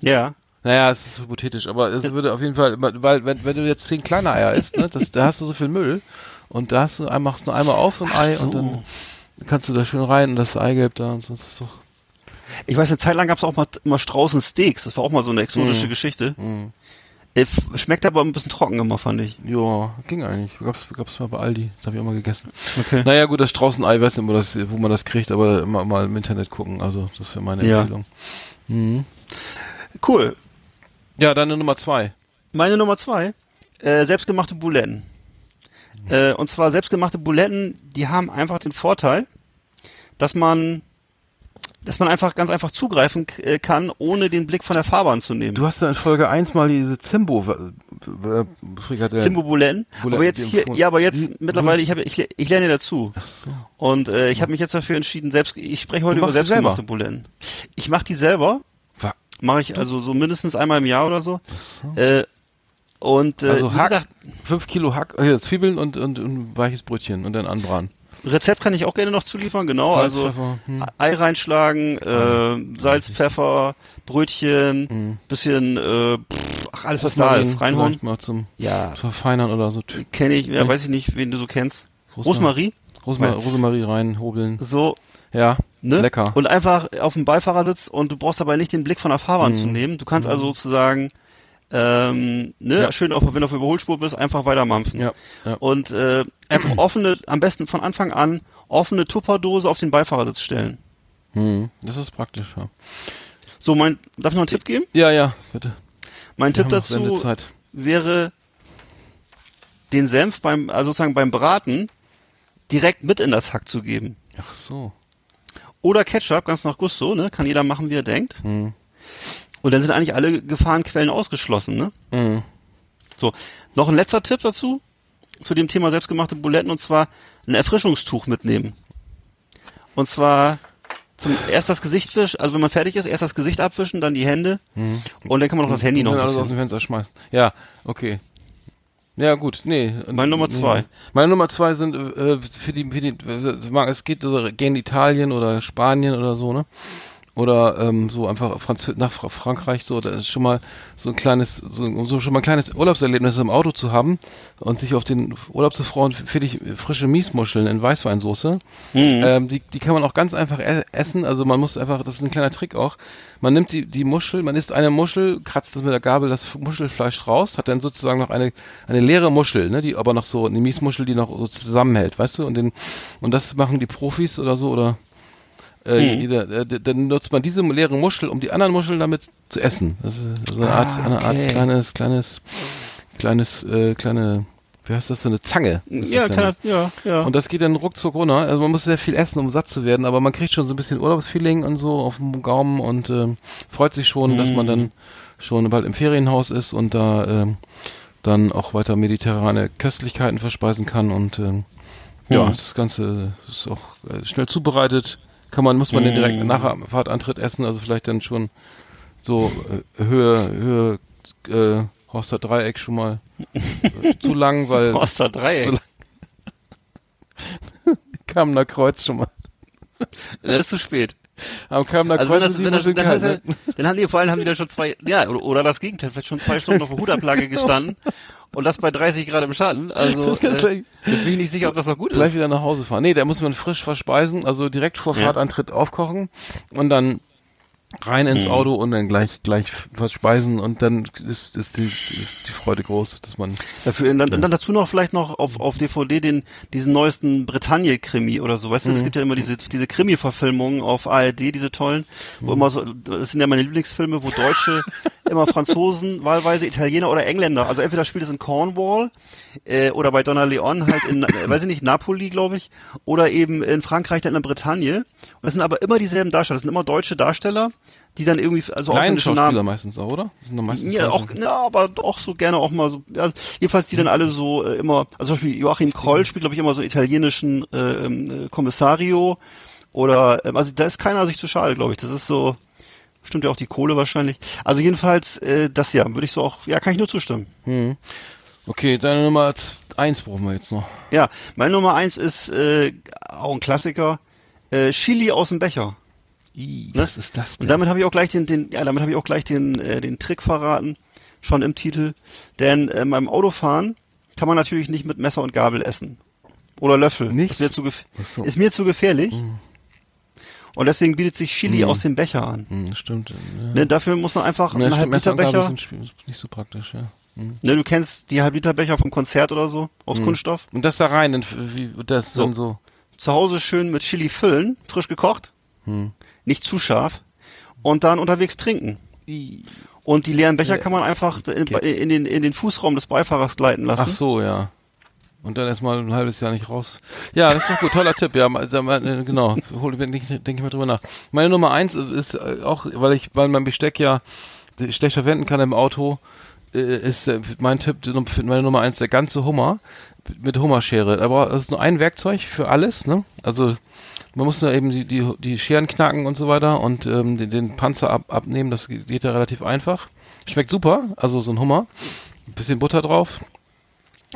Ja. Naja, es ist hypothetisch, aber es würde auf jeden Fall, weil wenn, wenn du jetzt zehn kleine Eier isst, ne, das, da hast du so viel Müll und da hast du, machst du nur einmal auf so ein Ei und dann kannst du da schön rein und das Eigelb da und so. Das ist doch, Ich weiß, eine Zeit lang gab's auch mal immer Straußensteaks. Das war auch mal so eine Mhm. exotische Geschichte. Äh, f- Schmeckt aber ein bisschen trocken immer, fand ich. ja, ging eigentlich. Gab's, gab's mal bei Aldi, das habe ich auch mal gegessen. Okay. Naja, gut, das Straußenei, weiß nicht, wo, das, wo man das kriegt, aber immer mal im Internet gucken, also das wäre meine Ja. Empfehlung. Mhm. Cool. Ja, deine Nummer zwei. Meine Nummer zwei, äh, selbstgemachte Buletten. Äh, und zwar selbstgemachte Buletten, die haben einfach den Vorteil, dass man, dass man einfach ganz einfach zugreifen äh, kann, ohne den Blick von der Fahrbahn zu nehmen. Du hast ja in Folge 1 mal diese Zimbo äh, äh, Frikadellen. Zimbo. Buletten, Aber jetzt hier, ja, aber jetzt Die- mittlerweile, ich habe, ich, ich lerne dazu. Ach so. Und äh, ich habe mich jetzt dafür entschieden, selbst, ich spreche heute über selbstgemachte? Buletten. Ich mache die selber, mache ich also so mindestens einmal im Jahr oder so. Äh, und äh, Also Hack, gesagt, 5 Kilo Hack, äh, Zwiebeln und, und, und ein weiches Brötchen und dann anbraten. Rezept kann ich auch gerne noch zuliefern, genau. Salz, also Pfeffer, hm. Ei reinschlagen, äh, Salz, Pfeffer, Brötchen, bisschen, äh, pff, ach, alles was da ist, reinhauen. Mal zum Ja, Verfeinern oder so. Kenne ich, ja, weiß ich nicht, wen du so kennst. Rosmarie, Rosma Weil- Rosemarie rein, hobeln. so, Ja, ne? lecker. Und einfach auf dem Beifahrersitz und du brauchst dabei nicht den Blick von der Fahrbahn Mhm. zu nehmen. Du kannst also sozusagen, ähm, ne, Ja. schön, auch wenn du auf Überholspur bist, einfach weitermampfen. ja, ja. Und äh, einfach *clears throat* offene, am besten von Anfang an, offene Tupperdose auf den Beifahrersitz stellen. Hm. Das ist praktisch, ja. So, mein, darf ich noch einen Tipp geben? Ja, ja, bitte. Mein Wir Tipp dazu wäre, den Senf beim, also sozusagen beim Braten direkt mit in das Hack zu geben. Ach so. Oder Ketchup, ganz nach Gusto, ne? Kann jeder machen, wie er denkt. Hm. Und dann sind eigentlich alle Gefahrenquellen ausgeschlossen, ne? Hm. So, noch ein letzter Tipp dazu, zu dem Thema selbstgemachte Buletten, und zwar ein Erfrischungstuch mitnehmen. Und zwar zum erst das Gesicht wischen, also wenn man fertig ist, erst das Gesicht abwischen, dann die Hände und dann kann man noch das Handy Und noch dann alles aus dem Fenster schmeißen. Ja, okay. Ja, gut, nee. Meine Nummer nee. zwei. Meine Nummer zwei sind äh, für die, für die äh, es geht also gegen Italien oder Spanien oder so, ne? Oder ähm, so einfach Franz nach Fra Frankreich so, da ist schon mal so ein kleines, so, so schon mal ein kleines Urlaubserlebnis im Auto zu haben und sich auf den Urlaub zu freuen, finde ich frische Miesmuscheln in Weißweinsoße. Mhm. Ähm, die, die kann man auch ganz einfach e essen. Also man muss einfach, das ist ein kleiner Trick auch. Man nimmt die, die Muschel, man isst eine Muschel, kratzt das mit der Gabel das Muschelfleisch raus, hat dann sozusagen noch eine, eine leere Muschel, ne, die aber noch so, eine Miesmuschel, die noch so zusammenhält, weißt du? Und den, und das machen die Profis oder so, oder äh, jeder, äh, dann nutzt man diese leere Muschel, um die anderen Muscheln damit zu essen. Das ist so eine Art, eine Art okay. kleines, kleines, kleines, äh, kleine, wie heißt das, so eine Zange. Ja, kann, ja, ja. Und das geht dann ruckzuck runter. Also man muss sehr viel essen, um satt zu werden, aber man kriegt schon so ein bisschen Urlaubsfeeling und so auf dem Gaumen und ähm, freut sich schon, dass man dann schon bald im Ferienhaus ist und da ähm, dann auch weiter mediterrane Köstlichkeiten verspeisen kann und ähm, ja, Mhm. das Ganze ist auch äh, schnell zubereitet. Kann man, muss man dann direkt nach dem Fahrtantritt essen, also vielleicht dann schon so äh, Höhe, Höhe, äh, Horster Dreieck schon mal *laughs* zu lang, weil Oster Dreieck. so- *laughs* Kamener Kreuz schon mal. Das ist zu spät. Am Kamener Also das, die das, dann, Ne? du- dann haben die vor allem haben die da schon zwei, ja, oder, das Gegenteil, vielleicht schon zwei Stunden auf der Hudablage *laughs* gestanden und das bei 30 Grad im Schatten. Also *laughs* äh, gleich- bin ich nicht sicher, ob das noch gut Gleich ist. wieder nach Hause fahren. Nee, da muss man frisch verspeisen, also direkt vor Ja. Fahrtantritt aufkochen und dann rein ins Mhm. Auto und dann gleich gleich was speisen und dann ist, ist die, die Freude groß, dass man Dafür, dann, dann dazu noch vielleicht noch auf, auf DVD den, diesen neuesten Bretagne-Krimi oder so. Weißt du, es gibt ja immer diese, diese Krimi-Verfilmungen auf ARD, diese tollen, wo immer so, das sind ja meine Lieblingsfilme, wo Deutsche *laughs* immer Franzosen, wahlweise Italiener oder Engländer, also entweder spielt es in Cornwall, äh, oder bei Donna Leon halt in, äh, weiß ich nicht, Napoli, glaube ich, oder eben in Frankreich dann in der Bretagne. Und das sind aber immer dieselben Darsteller, das sind immer deutsche Darsteller, die dann irgendwie, also ausländische Schauspieler Namen, meistens auch, oder? Das sind doch meistens ja, auch, ja, aber auch so gerne auch mal so, ja, jedenfalls die dann alle so äh, immer, also zum Beispiel Joachim Kroll spielt, glaube ich, immer so einen italienischen äh, ähm, äh, Kommissario oder, ähm, also da ist keiner sich zu schade, glaube ich. Das ist so, stimmt ja auch die Kohle wahrscheinlich. Also jedenfalls, äh, das ja, würde ich so auch, ja, kann ich nur zustimmen. Hm. Okay, deine Nummer eins brauchen wir jetzt noch. Ja, meine Nummer eins ist äh, auch ein Klassiker, äh, Chili aus dem Becher. I, Ne? Was ist das Und damit habe ich auch gleich den, den ja, damit habe ich auch gleich den, äh, den Trick verraten, schon im Titel. Denn äh, beim Autofahren kann man natürlich nicht mit Messer und Gabel essen. Oder Löffel. Nicht? Ist mir zu, gef so. ist mir zu gefährlich. Und deswegen bietet sich Chili Mhm. aus dem Becher an. Hm, stimmt. Ja. Ne, dafür muss man einfach Ja, einen und Gabel Halbliterbecher. sind nicht so praktisch, ja. Ne, du kennst die Halbliterbecher vom Konzert oder so aus Kunststoff. Und das da rein, dann wie das So. dann so. Zu Hause schön mit Chili füllen, frisch gekocht, Hm. Nicht zu scharf. Und dann unterwegs trinken. Und die leeren Becher kann man einfach in, in, den, in den Fußraum des Beifahrers gleiten lassen. Ach so, ja. Und dann erstmal ein halbes Jahr nicht raus. Ja, das ist doch gut, toller Tipp. Ja, äh, genau. Denke ich, denk ich mal drüber nach. Meine Nummer eins ist äh, auch, weil ich, weil mein Besteck ja schlecht verwenden kann im Auto, äh, ist mein Tipp, meine Nummer eins der ganze Hummer mit Hummerschere. Aber das ist nur ein Werkzeug für alles, ne? Also man muss nur eben die, die, die Scheren knacken und so weiter und ähm, den, den Panzer ab, abnehmen. Das geht ja relativ einfach. Schmeckt super, also so ein Hummer. Ein bisschen Butter drauf.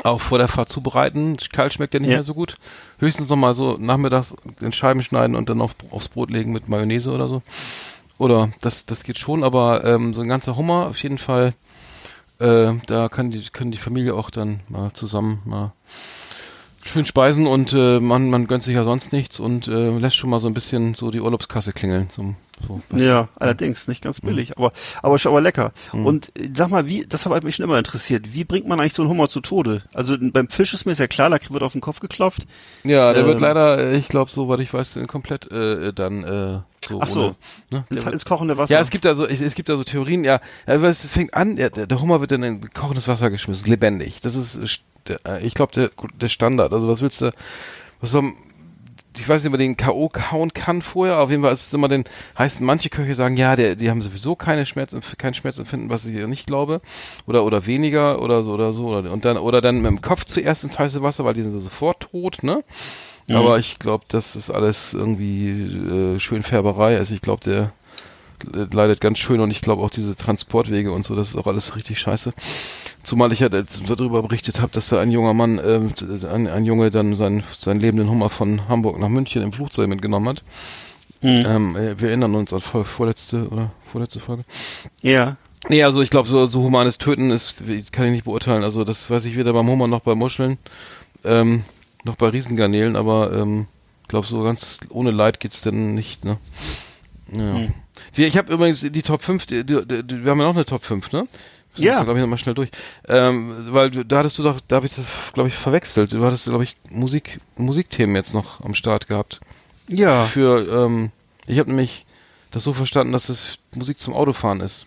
Auch vor der Fahrt zubereiten. Kalt schmeckt ja nicht Ja. mehr so gut. Höchstens noch mal so nachmittags in Scheiben schneiden und dann auf, aufs Brot legen mit Mayonnaise oder so. Oder das, das geht schon, aber ähm, so ein ganzer Hummer auf jeden Fall. Äh, da kann die, können die Familie auch dann mal zusammen mal schön speisen und äh, man, man gönnt sich ja sonst nichts und äh, lässt schon mal so ein bisschen so die Urlaubskasse klingeln. So, so? Ja, allerdings, nicht ganz billig, aber, aber schon aber lecker. Und äh, sag mal, wie, das hat mich schon immer interessiert, wie bringt man eigentlich so einen Hummer zu Tode? Also beim Fisch ist mir ja klar, da wird auf den Kopf geklopft. Ja, der wird Ähm, leider, äh, ich glaube, so, was ich weiß, äh, komplett äh, dann äh, so Ach so. ohne. Ne? Das hat wird- ins kochende Wasser. Ja, es gibt da so, es, es gibt da so Theorien, ja, es fängt an, der, der Hummer wird dann in kochendes Wasser geschmissen, lebendig. Das ist, äh, st- der, äh, ich glaube, der, der Standard. Also was willst du, was soll, ich weiß nicht, ob man den K.O. hauen kann vorher, auf jeden Fall ist es immer den, heißt, manche Köche sagen, ja, der, die haben sowieso keine Schmerz, kein Schmerzempfinden, was ich ja nicht glaube, oder, oder weniger, oder so, oder so, oder, und dann, oder dann mit dem Kopf zuerst ins heiße Wasser, weil die sind sofort tot, ne? Aber ich glaube, das ist alles irgendwie äh, Schönfärberei. Also ich glaube, der leidet ganz schön und ich glaube auch diese Transportwege und so, das ist auch alles richtig scheiße. Zumal ich ja darüber berichtet habe, dass da ein junger Mann, ähm, ein, ein Junge dann seinen, seinen lebenden Hummer von Hamburg nach München im Flugzeug mitgenommen hat. Ähm, äh, wir erinnern uns an vor, vorletzte oder vorletzte Folge. ja. Nee, also ich glaube, so, so humanes Töten ist, kann ich nicht beurteilen. Also das weiß ich weder beim Hummer noch bei Muscheln, ähm, noch bei Riesengarnelen, aber ähm, glaube so ganz ohne Leid geht's denn nicht, ne? Ja. Wir, ich habe übrigens die Top 5, die, die, die, wir haben ja noch eine Top 5, ne? Ja. glaube ich, nochmal schnell durch. Ähm, weil du, da hattest du doch, da habe ich das, glaube ich, verwechselt. Du hattest, glaube ich, Musik, Musikthemen jetzt noch am Start gehabt. Ja. Für, ähm, ich habe nämlich das so verstanden, dass es Musik zum Autofahren ist.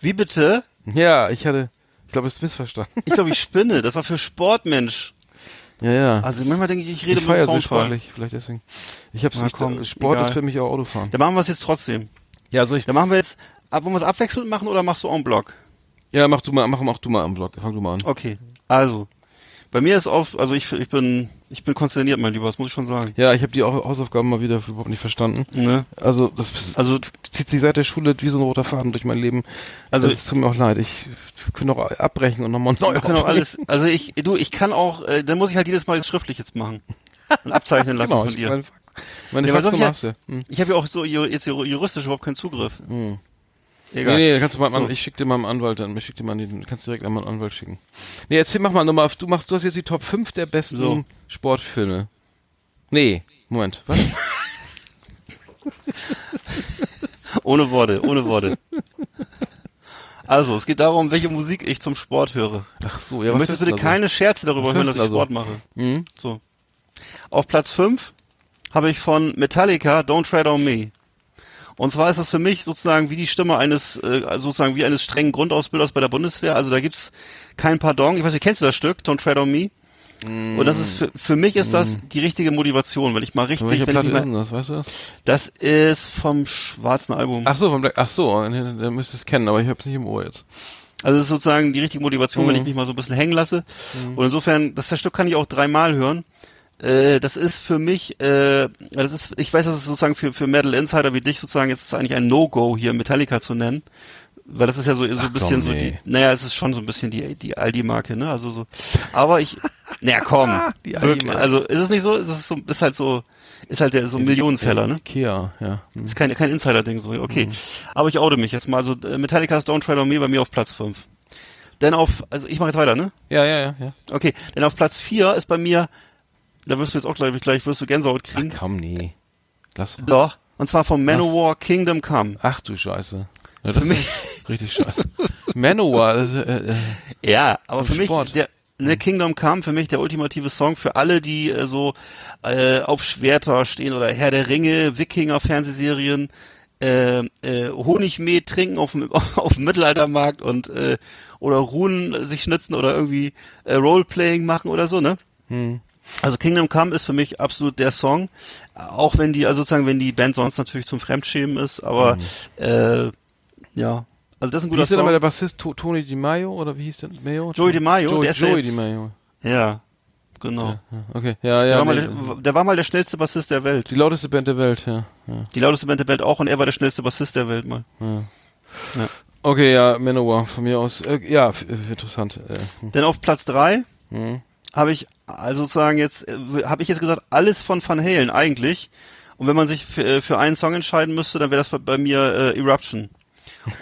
Wie bitte? Ja, ich hatte, ich glaube, es ist missverstanden. Ich glaube, ich spinne. Das war für Sportmensch. Ja, ja. Also manchmal denke ich, ich rede ich mit dem so Soundfall. sportlich, vielleicht deswegen. Ich hab's Na nicht, komm, Sport egal. ist für mich auch Autofahren. Dann machen wir es jetzt trotzdem. Ja, soll ich, Dann machen wir jetzt, wollen wir es abwechselnd machen oder machst du en bloc? Ja, mach du mal, mach, mach du mal am Vlog, fang du mal an. Okay. Also. Bei mir ist auf, also ich, ich bin, ich bin konsterniert, mein Lieber, das muss ich schon sagen. Ja, ich habe die Au- Hausaufgaben mal wieder überhaupt nicht verstanden. Ne? Also, das Also, zieht sich seit der Schule wie so ein roter Faden durch mein Leben. Also, Also- es tut mir auch leid. Ich könnte auch abbrechen und nochmal neu können auch alles, also ich, du, ich kann auch, äh, dann muss ich halt jedes Mal das schriftlich jetzt machen. *laughs* Und abzeichnen lassen Genau, von ich, dir. meine, meine Ja, soll hast du. Hm. Ich habe ja auch so jetzt ju- juristisch überhaupt keinen Zugriff. Hm. Egal. Nee, nee, kannst du mal, So. ich schick dir mal einen Anwalt dann, ich schick dir mal den, kannst direkt an meinen Anwalt schicken. Nee, erzähl, mach mal nochmal, du machst, du hast jetzt die Top 5 der besten So. Sportfilme. Nee, Moment, was? *laughs* Ohne Worte, ohne Worte. Also, es geht darum, welche Musik ich zum Sport höre. Ach so, ja, Du möchtest bitte du keine Scherze darüber Was hören, dass ich also? Sport mache. Mhm. So. Auf Platz 5 habe ich von Metallica Don't Tread on Me. Und zwar ist das für mich sozusagen wie die Stimme eines, äh, sozusagen wie eines strengen Grundausbilders bei der Bundeswehr. Also da gibt's kein Pardon. Ich weiß nicht, kennst du das Stück, Don't Tread on Me? Und das ist für, für mich ist das die richtige Motivation, wenn ich mal richtig, wenn Platte ich ist denn mal, das, weißt du das? ist vom schwarzen Album. Ach so, vom Black, ach so, der müsste es kennen, aber ich hab's nicht im Ohr jetzt. Also das ist sozusagen die richtige Motivation, wenn Mhm. ich mich mal so ein bisschen hängen lasse. Und insofern, das, das Stück kann ich auch dreimal hören. Äh, das ist für mich, äh, das ist, ich weiß, das ist sozusagen für, für Metal Insider wie dich sozusagen, ist es eigentlich ein No-Go hier Metallica zu nennen. Weil das ist ja so, so ein bisschen komm, so nee. die, naja, es ist schon so ein bisschen die, die Aldi-Marke, ne? Also so. Aber ich, naja, komm. *laughs* Die wirklich, also ist es nicht so, ist es so, ist halt so, ist halt der, so ein Millionenseller, ne? Ikea, ja. Hm. Ist kein, kein Insider-Ding so, okay. Aber ich oute mich jetzt mal. Also äh, Metallica's Don't Tread on Me bei mir auf Platz 5. Denn auf, also ich mache jetzt weiter, ne? Ja, ja, ja, ja. Okay, denn auf Platz 4 ist bei mir, da wirst du jetzt auch gleich, gleich wirst du Gänsehaut Ach kriegen. komm, nee. Lass mal. Doch. Und zwar von Manowar Kingdom Come. Ach du Scheiße. Ja, das ist *laughs* richtig scheiße. Manowar, das äh, äh, Ja, aber Vom für mich, Sport. der ne, Kingdom Come, für mich der ultimative Song für alle, die äh, so äh, auf Schwerter stehen oder Herr der Ringe, Wikinger-Fernsehserien, äh, äh, Honigmehl trinken auf dem, *laughs* auf dem Mittelaltermarkt und äh, oder Runen sich schnitzen oder irgendwie äh, Roleplaying machen oder so, ne? hm. Also Kingdom Come ist für mich absolut der Song, auch wenn die, also sozusagen, wenn die Band sonst natürlich zum Fremdschämen ist, aber äh, ja, also das ist ein Wie guter hieß der Song. nochmal der Bassist? To Tony Di Maio oder wie hieß der? Mayo? Joey Di Maio, Joey, der ist ja Joey jetzt- Di Maio. Ja, genau. Ja, okay, ja, ja. der, war mal der, der war mal der schnellste Bassist der Welt. die lauteste Band der Welt, ja. ja, Die lauteste Band der Welt auch und er war der schnellste Bassist der Welt mal. ja. Okay, ja, Manowar von mir aus. Äh, ja, äh, interessant. Äh, hm, Denn auf Platz drei hm. habe ich also sozusagen jetzt, äh, habe ich jetzt gesagt, alles von Van Halen eigentlich. Und wenn man sich für, äh, für einen Song entscheiden müsste, dann wäre das bei mir äh, Eruption.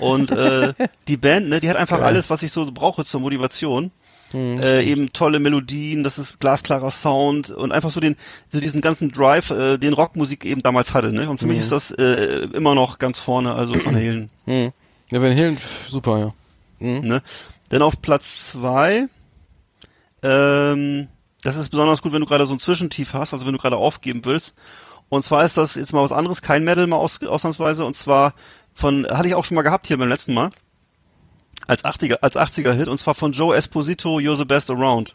Und äh, *laughs* die Band, ne, die hat einfach alles, was ich so brauche zur Motivation. Äh, eben tolle Melodien, das ist glasklarer Sound und einfach so den, so diesen ganzen Drive, äh, den Rockmusik eben damals hatte, ne? Und für mich ist das äh, immer noch ganz vorne, also Van Halen. *clears throat* Hm. Ja, Van Halen, super, ja. Hm. Ne? Denn auf Platz zwei, ähm, das ist besonders gut, wenn du gerade so ein Zwischentief hast, also wenn du gerade aufgeben willst. Und zwar ist das jetzt mal was anderes, kein Metal mal aus, ausnahmsweise, und zwar von, hatte ich auch schon mal gehabt hier beim letzten Mal, als 80er, als 80er Hit, und zwar von Joe Esposito, You're the Best Around.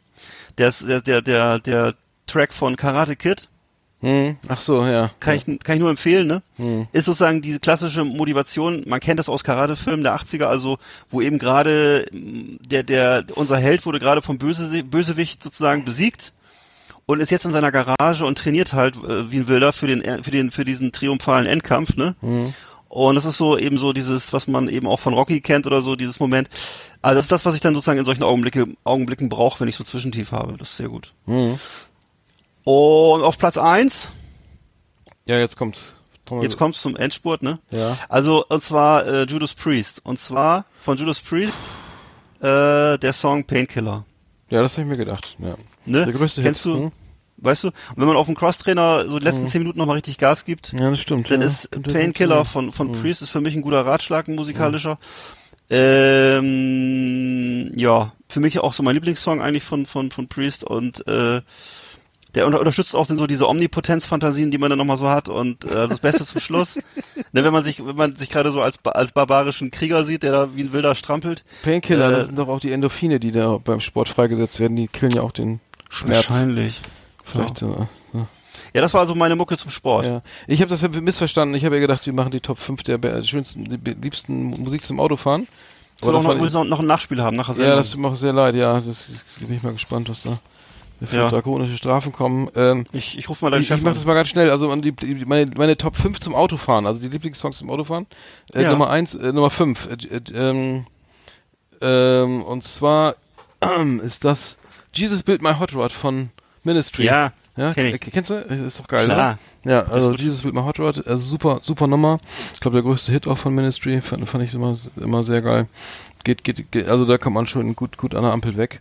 Der ist, der, der, der, der Track von Karate Kid, Hm. Ach so, ja. kann ich, kann ich nur empfehlen, ne? Hm. Ist sozusagen diese klassische Motivation, man kennt das aus Karate-Filmen der 80er, also wo eben gerade mh, der, der, unser Held wurde gerade vom Böse, Bösewicht sozusagen besiegt und ist jetzt in seiner Garage und trainiert halt äh, wie ein Wilder für den, für den, für diesen triumphalen Endkampf, ne? Und das ist so eben so dieses, was man eben auch von Rocky kennt oder so, dieses Moment. Also das ist das, was ich dann sozusagen in solchen Augenblicke, Augenblicken brauche, wenn ich so Zwischentief habe. Das ist sehr gut. Hm. Und auf Platz eins Ja, jetzt kommt's. Thomas- Jetzt kommt's zum Endspurt, ne? Ja. Also, und zwar äh, Judas Priest. Und zwar von Judas Priest äh, der Song Painkiller. Ja, das habe ich mir gedacht. Ja. Ne? Der größte Kennst Hit. du, Hm? weißt du? Und wenn man auf dem Crosstrainer so die letzten zehn Minuten nochmal richtig Gas gibt, Ja, das stimmt. dann ja. ist Painkiller von, von Priest ist für mich ein guter Ratschlag, ein musikalischer. Ähm, ja, für mich auch so mein Lieblingssong eigentlich von, von, von Priest und äh, der unter unterstützt auch so diese Omnipotenz-Fantasien, die man dann nochmal so hat und äh, das Beste zum Schluss. *laughs* ne, wenn man sich, wenn man sich gerade so als, als barbarischen Krieger sieht, der da wie ein Wilder strampelt. Painkiller, Äh, das sind doch auch die Endorphine, die da beim Sport freigesetzt werden. Die killen ja auch den Schmerz. Wahrscheinlich. Vielleicht. äh, Ja. Ja, das war also meine Mucke zum Sport. Ja. Ich habe das ja missverstanden. Ich habe ja gedacht, wir machen die Top 5 der be- schönsten, liebsten Musik zum Autofahren. Auch das noch, noch, noch ein Nachspiel haben nachher ja, das tut mir auch sehr leid. Ja, das da bin ich mal gespannt, was da für Ja. drakonische Strafen kommen. Ähm, Ich, ich rufe mal deinen ich Chef ich mache das mal ganz schnell. Also die, die, meine, meine Top 5 zum Autofahren, also die Lieblingssongs zum Autofahren. Äh, Ja. Nummer 1, äh, Nummer 5. Äh, äh, ähm, ähm, und zwar *clears throat* ist das Jesus Built My Hot Rod von Ministry. Ja, Ja, kenn ich. kennst du? Ist doch geil, Klar. ne? Ja, also Jesus Built My Hot Rod, also super, super Nummer. Ich glaube, der größte Hit auch von Ministry, fand, fand ich immer, immer sehr geil. Geht, geht, geht, also da kommt man schon gut, gut an der Ampel weg.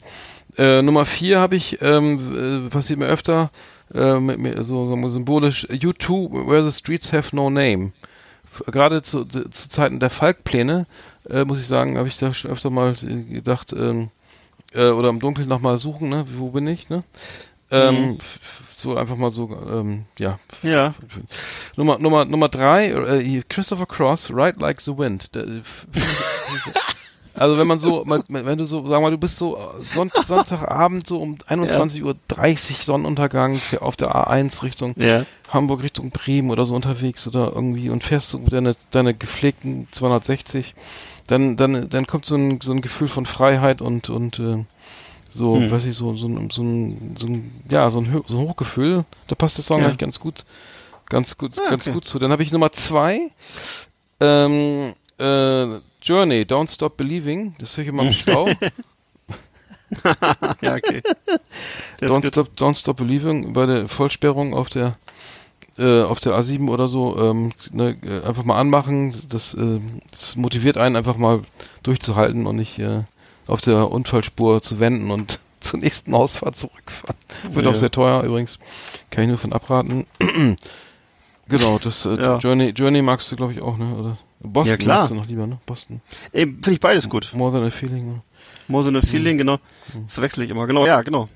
Äh, Nummer 4 habe ich, ähm, äh, passiert mir öfter, äh, mit mir so, so symbolisch, U2, Where the Streets Have No Name f- gerade zu, zu Zeiten der Falkpläne, äh, muss ich sagen, habe ich da schon öfter mal äh, gedacht, ähm, äh, oder im Dunkeln nochmal suchen, ne? Wo bin ich, ne? Ähm, f- so einfach mal so, ähm, ja. Ja. Nummer, Nummer, Nummer drei, äh, Christopher Cross, Ride Like the Wind. Der, *laughs* also wenn man so, wenn du so, sag mal, du bist so äh, Sonn *laughs* Sonntagabend so um 21.30 Uhr Sonnenuntergang auf der A1 Richtung Ja. Hamburg Richtung Bremen oder so unterwegs oder irgendwie und fährst so deine, deine gepflegten 260, dann, dann, dann kommt so ein, so ein Gefühl von Freiheit und, und äh, so, Hm. weiß ich, so, so, ein- so, ein, so ein, ja, so ein, so ein Hochgefühl. Da passt der Song Ja. eigentlich ganz gut, ganz gut, Ah, ganz okay. gut zu. Dann habe ich Nummer zwei, ähm, äh, Journey, Don't Stop Believing. Das höre ich immer im Stau. *laughs* Ja, okay. Don't. Stop, Don't Stop Believing bei der Vollsperrung auf der äh, auf der A7 oder so ähm, ne, äh, einfach mal anmachen. Das, äh, das motiviert einen einfach mal durchzuhalten und nicht äh, auf der Unfallspur zu wenden und *laughs* zur nächsten Ausfahrt zurückfahren. Wird Ja. auch sehr teuer übrigens. Kann ich nur von abraten. *clears throat* genau, das äh, Ja. Journey Journey magst du glaube ich auch, ne? Oder Boston Ja, klar. noch lieber, ne? Boston. Ey, Finde ich beides gut. More than a feeling. Ne? More than a feeling, genau. Verwechsel ich immer. Genau, ja, genau.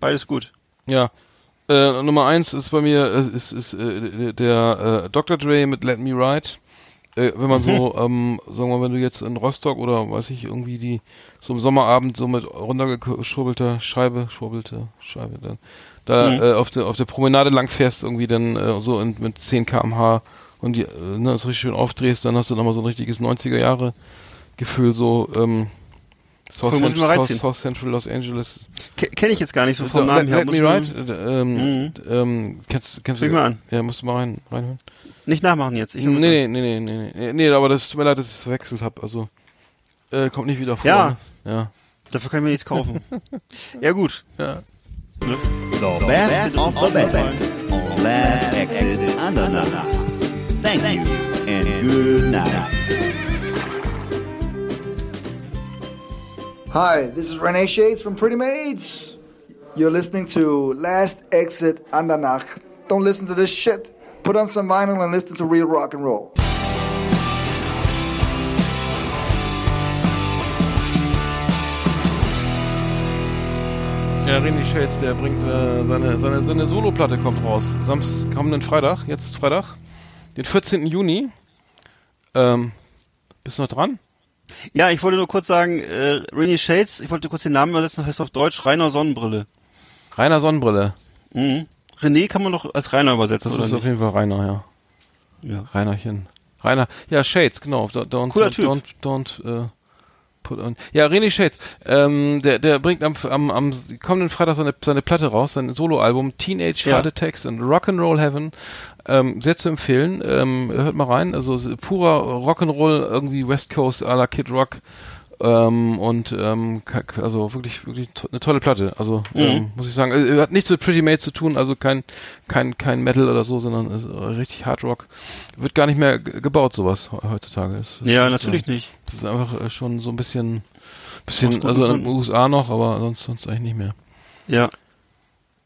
Beides gut. Ja. Äh, Nummer eins ist bei mir äh, ist, ist äh, der äh, Dr. Dre mit Let Me Ride. Äh, wenn man so, ähm, sagen wir mal, wenn du jetzt in Rostock oder weiß ich, irgendwie die so im Sommerabend so mit runtergeschubbelter Scheibe, schwurbelte Scheibe, dann da Mhm. äh, auf der auf der Promenade lang fährst, irgendwie dann äh, so in, mit 10 km/h und die, äh, ne, das richtig schön aufdrehst, dann hast du nochmal so ein richtiges 90er Jahre Gefühl, so ähm, South, Cool, muss ich Cent- mal South. South Central Los Angeles Kenne ich jetzt gar nicht so vom Namen her. let me ride. äh, Ähm, Mhm. ähm, kennst, kennst du? mal an. Ja, musst du mal rein, reinhören. Nicht nachmachen jetzt. Ich Nee, nee, nee, nee, nee, nee, nee, aber das tut mir leid, dass ich es verwechselt habe. Also, äh, kommt nicht wieder vor. Ja. Ne? Ja. Dafür kann ich mir nichts kaufen. *laughs* ja, gut. Ja. The best of the best on Last Exit Andernach. Thank you and good night. Hi, this is Renee Shades from Pretty Maids. You're listening to Last Exit Andernach. Don't listen to this shit. Put on some vinyl and listen to real rock and roll. Ja, René Shades, der bringt äh, seine, seine, seine Soloplatte kommt raus. Samstag, kommenden Freitag, jetzt Freitag, den 14. Juni. Ähm, bist du noch dran? Ja, ich wollte nur kurz sagen, äh, Rainy Shades, ich wollte kurz den Namen übersetzen, das heißt auf Deutsch Rainer Sonnenbrille. Rainer Sonnenbrille. Mhm. René kann man doch als Rainer übersetzen, Das ist auf nicht? jeden Fall Rainer, ja. Ja. Reinerchen. Rainer, ja, Shades, genau. Don't, don't, Cooler Typ. don't, don't, äh, put on. Ja, René Shades, ähm, der, der bringt am, am, am kommenden Freitag seine, seine Platte raus, sein Soloalbum Teenage Ja. Heart Attacks and Rock'n'Roll Heaven. Ähm, sehr zu empfehlen. Ähm, hört mal rein. Also purer Rock'n'Roll, irgendwie West Coast à la Kid Rock. Ähm, und ähm, also wirklich, wirklich to eine tolle Platte. Also Mhm. ähm, muss ich sagen, äh, hat nichts mit Pretty Made zu tun, also kein kein kein Metal oder so, sondern ist, äh, richtig Hard Rock. Wird gar nicht mehr ge- gebaut sowas he- heutzutage. Es ist- Ja, ist, natürlich äh, nicht. Das ist einfach äh, schon so ein bisschen bisschen also in den. USA noch, aber sonst sonst eigentlich nicht mehr. Ja.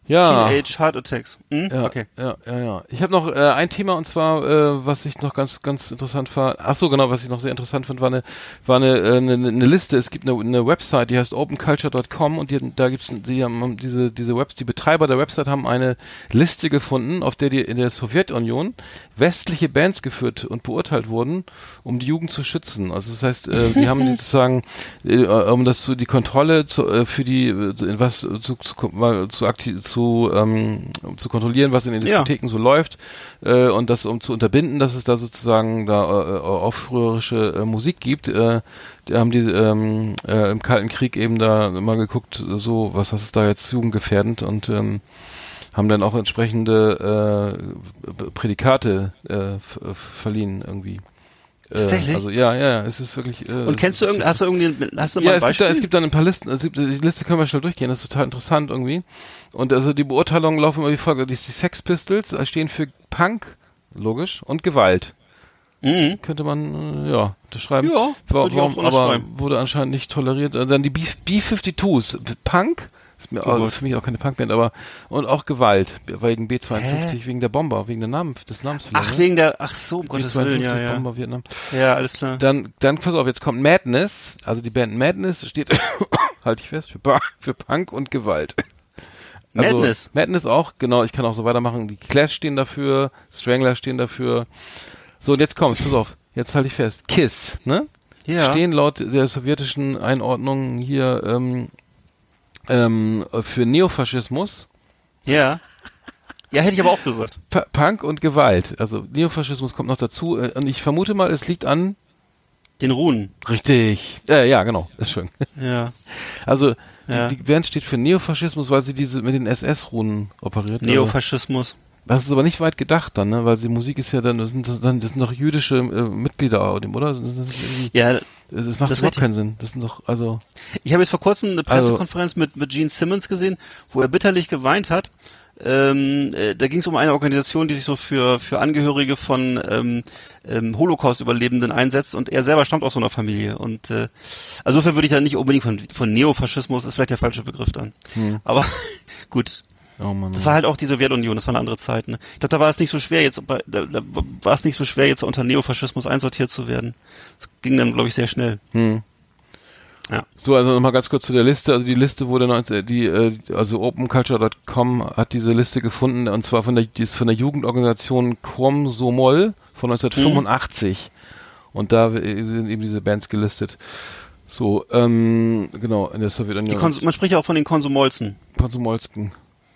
Ja. Teenage Heart Attacks. Hm? Ja, Okay. ja, ja, ja. Ich habe noch äh, ein Thema und zwar, äh, was ich noch ganz, ganz interessant fand. Ach so, genau, was ich noch sehr interessant fand, war eine, war eine, äh, eine, eine Liste. Es gibt eine, eine Website, die heißt openculture.com und die, da gibt's, die haben diese, diese Webs, die Betreiber der Website haben eine Liste gefunden, auf der die in der Sowjetunion westliche Bands geführt und beurteilt wurden, um die Jugend zu schützen. Also das heißt, äh, die haben *laughs* sozusagen, äh, um das zu die Kontrolle zu, äh, für die, äh, was zu, zu, mal zu, aktiv, zu, ähm, um zu kontrollieren, was in den Ja. Diskotheken so läuft äh, und das um zu unterbinden, dass es da sozusagen da äh, aufrührerische äh, Musik gibt. Äh, die haben die ähm, äh, im Kalten Krieg eben da mal geguckt, so was, was ist da jetzt jugendgefährdend und ähm, haben dann auch entsprechende äh, Prädikate äh, verliehen irgendwie. Äh, Tatsächlich? Also ja, ja, ja, es ist wirklich. Äh, Und kennst du ist- irgend, hast du irgendwie, hast du mal ja, ein es gibt, Beispiel? da, es gibt dann ein paar Listen, gibt, die Liste können wir schnell durchgehen, das ist total interessant irgendwie. Und also die Beurteilungen laufen immer wie folgt. Die, die Sex Pistols äh, stehen für Punk, logisch, und Gewalt. mhm. Könnte man, äh, ja, unterschreiben. Ja, Wa- würde ich auch warum, aber wurde anscheinend nicht toleriert. Und dann die B- B-52s, Punk, Ist, mir Gott. ist für mich auch keine Punkband, aber und auch Gewalt wegen B52, wegen der Bomber, wegen der Namen, des Namens. Ach, ne? wegen der, ach so, um Gottes B52 Willen, ja, ja. Bomber Vietnam. Ja, alles klar. Dann, dann pass auf, jetzt kommt Madness, also die Band Madness steht, *coughs* halte ich fest, für, für Punk und Gewalt. Also, Madness? Madness auch, genau, ich kann auch so weitermachen. Die Clash stehen dafür, Strangler stehen dafür. So, und jetzt kommt's, pass auf, jetzt halte ich fest. Kiss, ne? Ja. Stehen laut der sowjetischen Einordnung hier ähm, ähm, für Neofaschismus, Ja. Ja, hätte ich aber auch gesagt. P Punk und Gewalt. Also Neofaschismus kommt noch dazu. äh, Und ich vermute mal, es liegt an. Den Runen. Richtig. Äh, ja, genau. Ist schön. Ja. *laughs* Also Ja. die Band steht für Neofaschismus, weil sie diese mit den SS-Runen operiert. Neofaschismus. Das ist aber nicht weit gedacht dann, ne? Weil die Musik ist ja dann, das sind, das, dann, das sind doch jüdische äh, Mitglieder, oder? Das, das, Ja, das, das macht das überhaupt keinen Sinn. Das sind doch, also. Ich habe jetzt vor kurzem eine Also- Pressekonferenz mit, mit Gene Simmons gesehen, wo er bitterlich geweint hat. Ähm, äh, da ging es um eine Organisation, die sich so für, für Angehörige von ähm, ähm, Holocaust-Überlebenden einsetzt und er selber stammt aus so einer Familie. Und äh, also insofern würde ich da nicht unbedingt von, von Neofaschismus, ist vielleicht der falsche Begriff dann. Aber *laughs* gut, Oh Mann. das war halt auch die Sowjetunion, das war eine andere Zeit. Ne? Ich glaube, da war es nicht so schwer, jetzt da, da war es nicht so schwer, jetzt unter Neofaschismus einsortiert zu werden. Das ging dann, glaube ich, sehr schnell. Hm. Ja. So, also nochmal ganz kurz zu der Liste. Also die Liste wurde 19, die, äh, also openculture.com hat diese Liste gefunden und zwar von der, die ist von der Jugendorganisation Komsomol von 1985. Und da äh, sind eben diese Bands gelistet. So, ähm, genau, in der Sowjetunion. Man spricht ja auch von den Konsumolzen. Konsumolsken.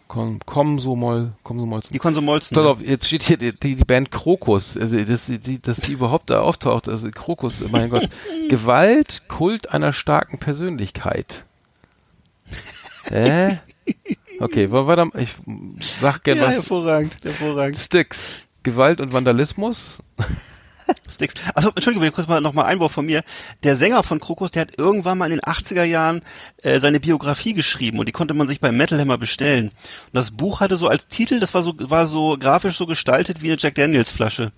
Kom Komsomol, Komsomolsken. Die Konsumolzen. Pass auf, jetzt steht hier die, die, Band Krokus, also dass die, dass die überhaupt da auftaucht, also Krokus, mein Gott. *laughs* Gewalt, Kult einer starken Persönlichkeit. Hä? Okay, wa- warte, mal, ich sag gern ja, was. hervorragend, hervorragend. Sticks. Gewalt und Vandalismus. Sticks. Achso, Entschuldigung, kurz mal nochmal Einwurf von mir. Der Sänger von Krokus, der hat irgendwann mal in den 80er Jahren äh, seine Biografie geschrieben und die konnte man sich bei Metal Hammer bestellen. Und das Buch hatte so als Titel, das war so war so grafisch so gestaltet wie eine Jack Daniels Flasche.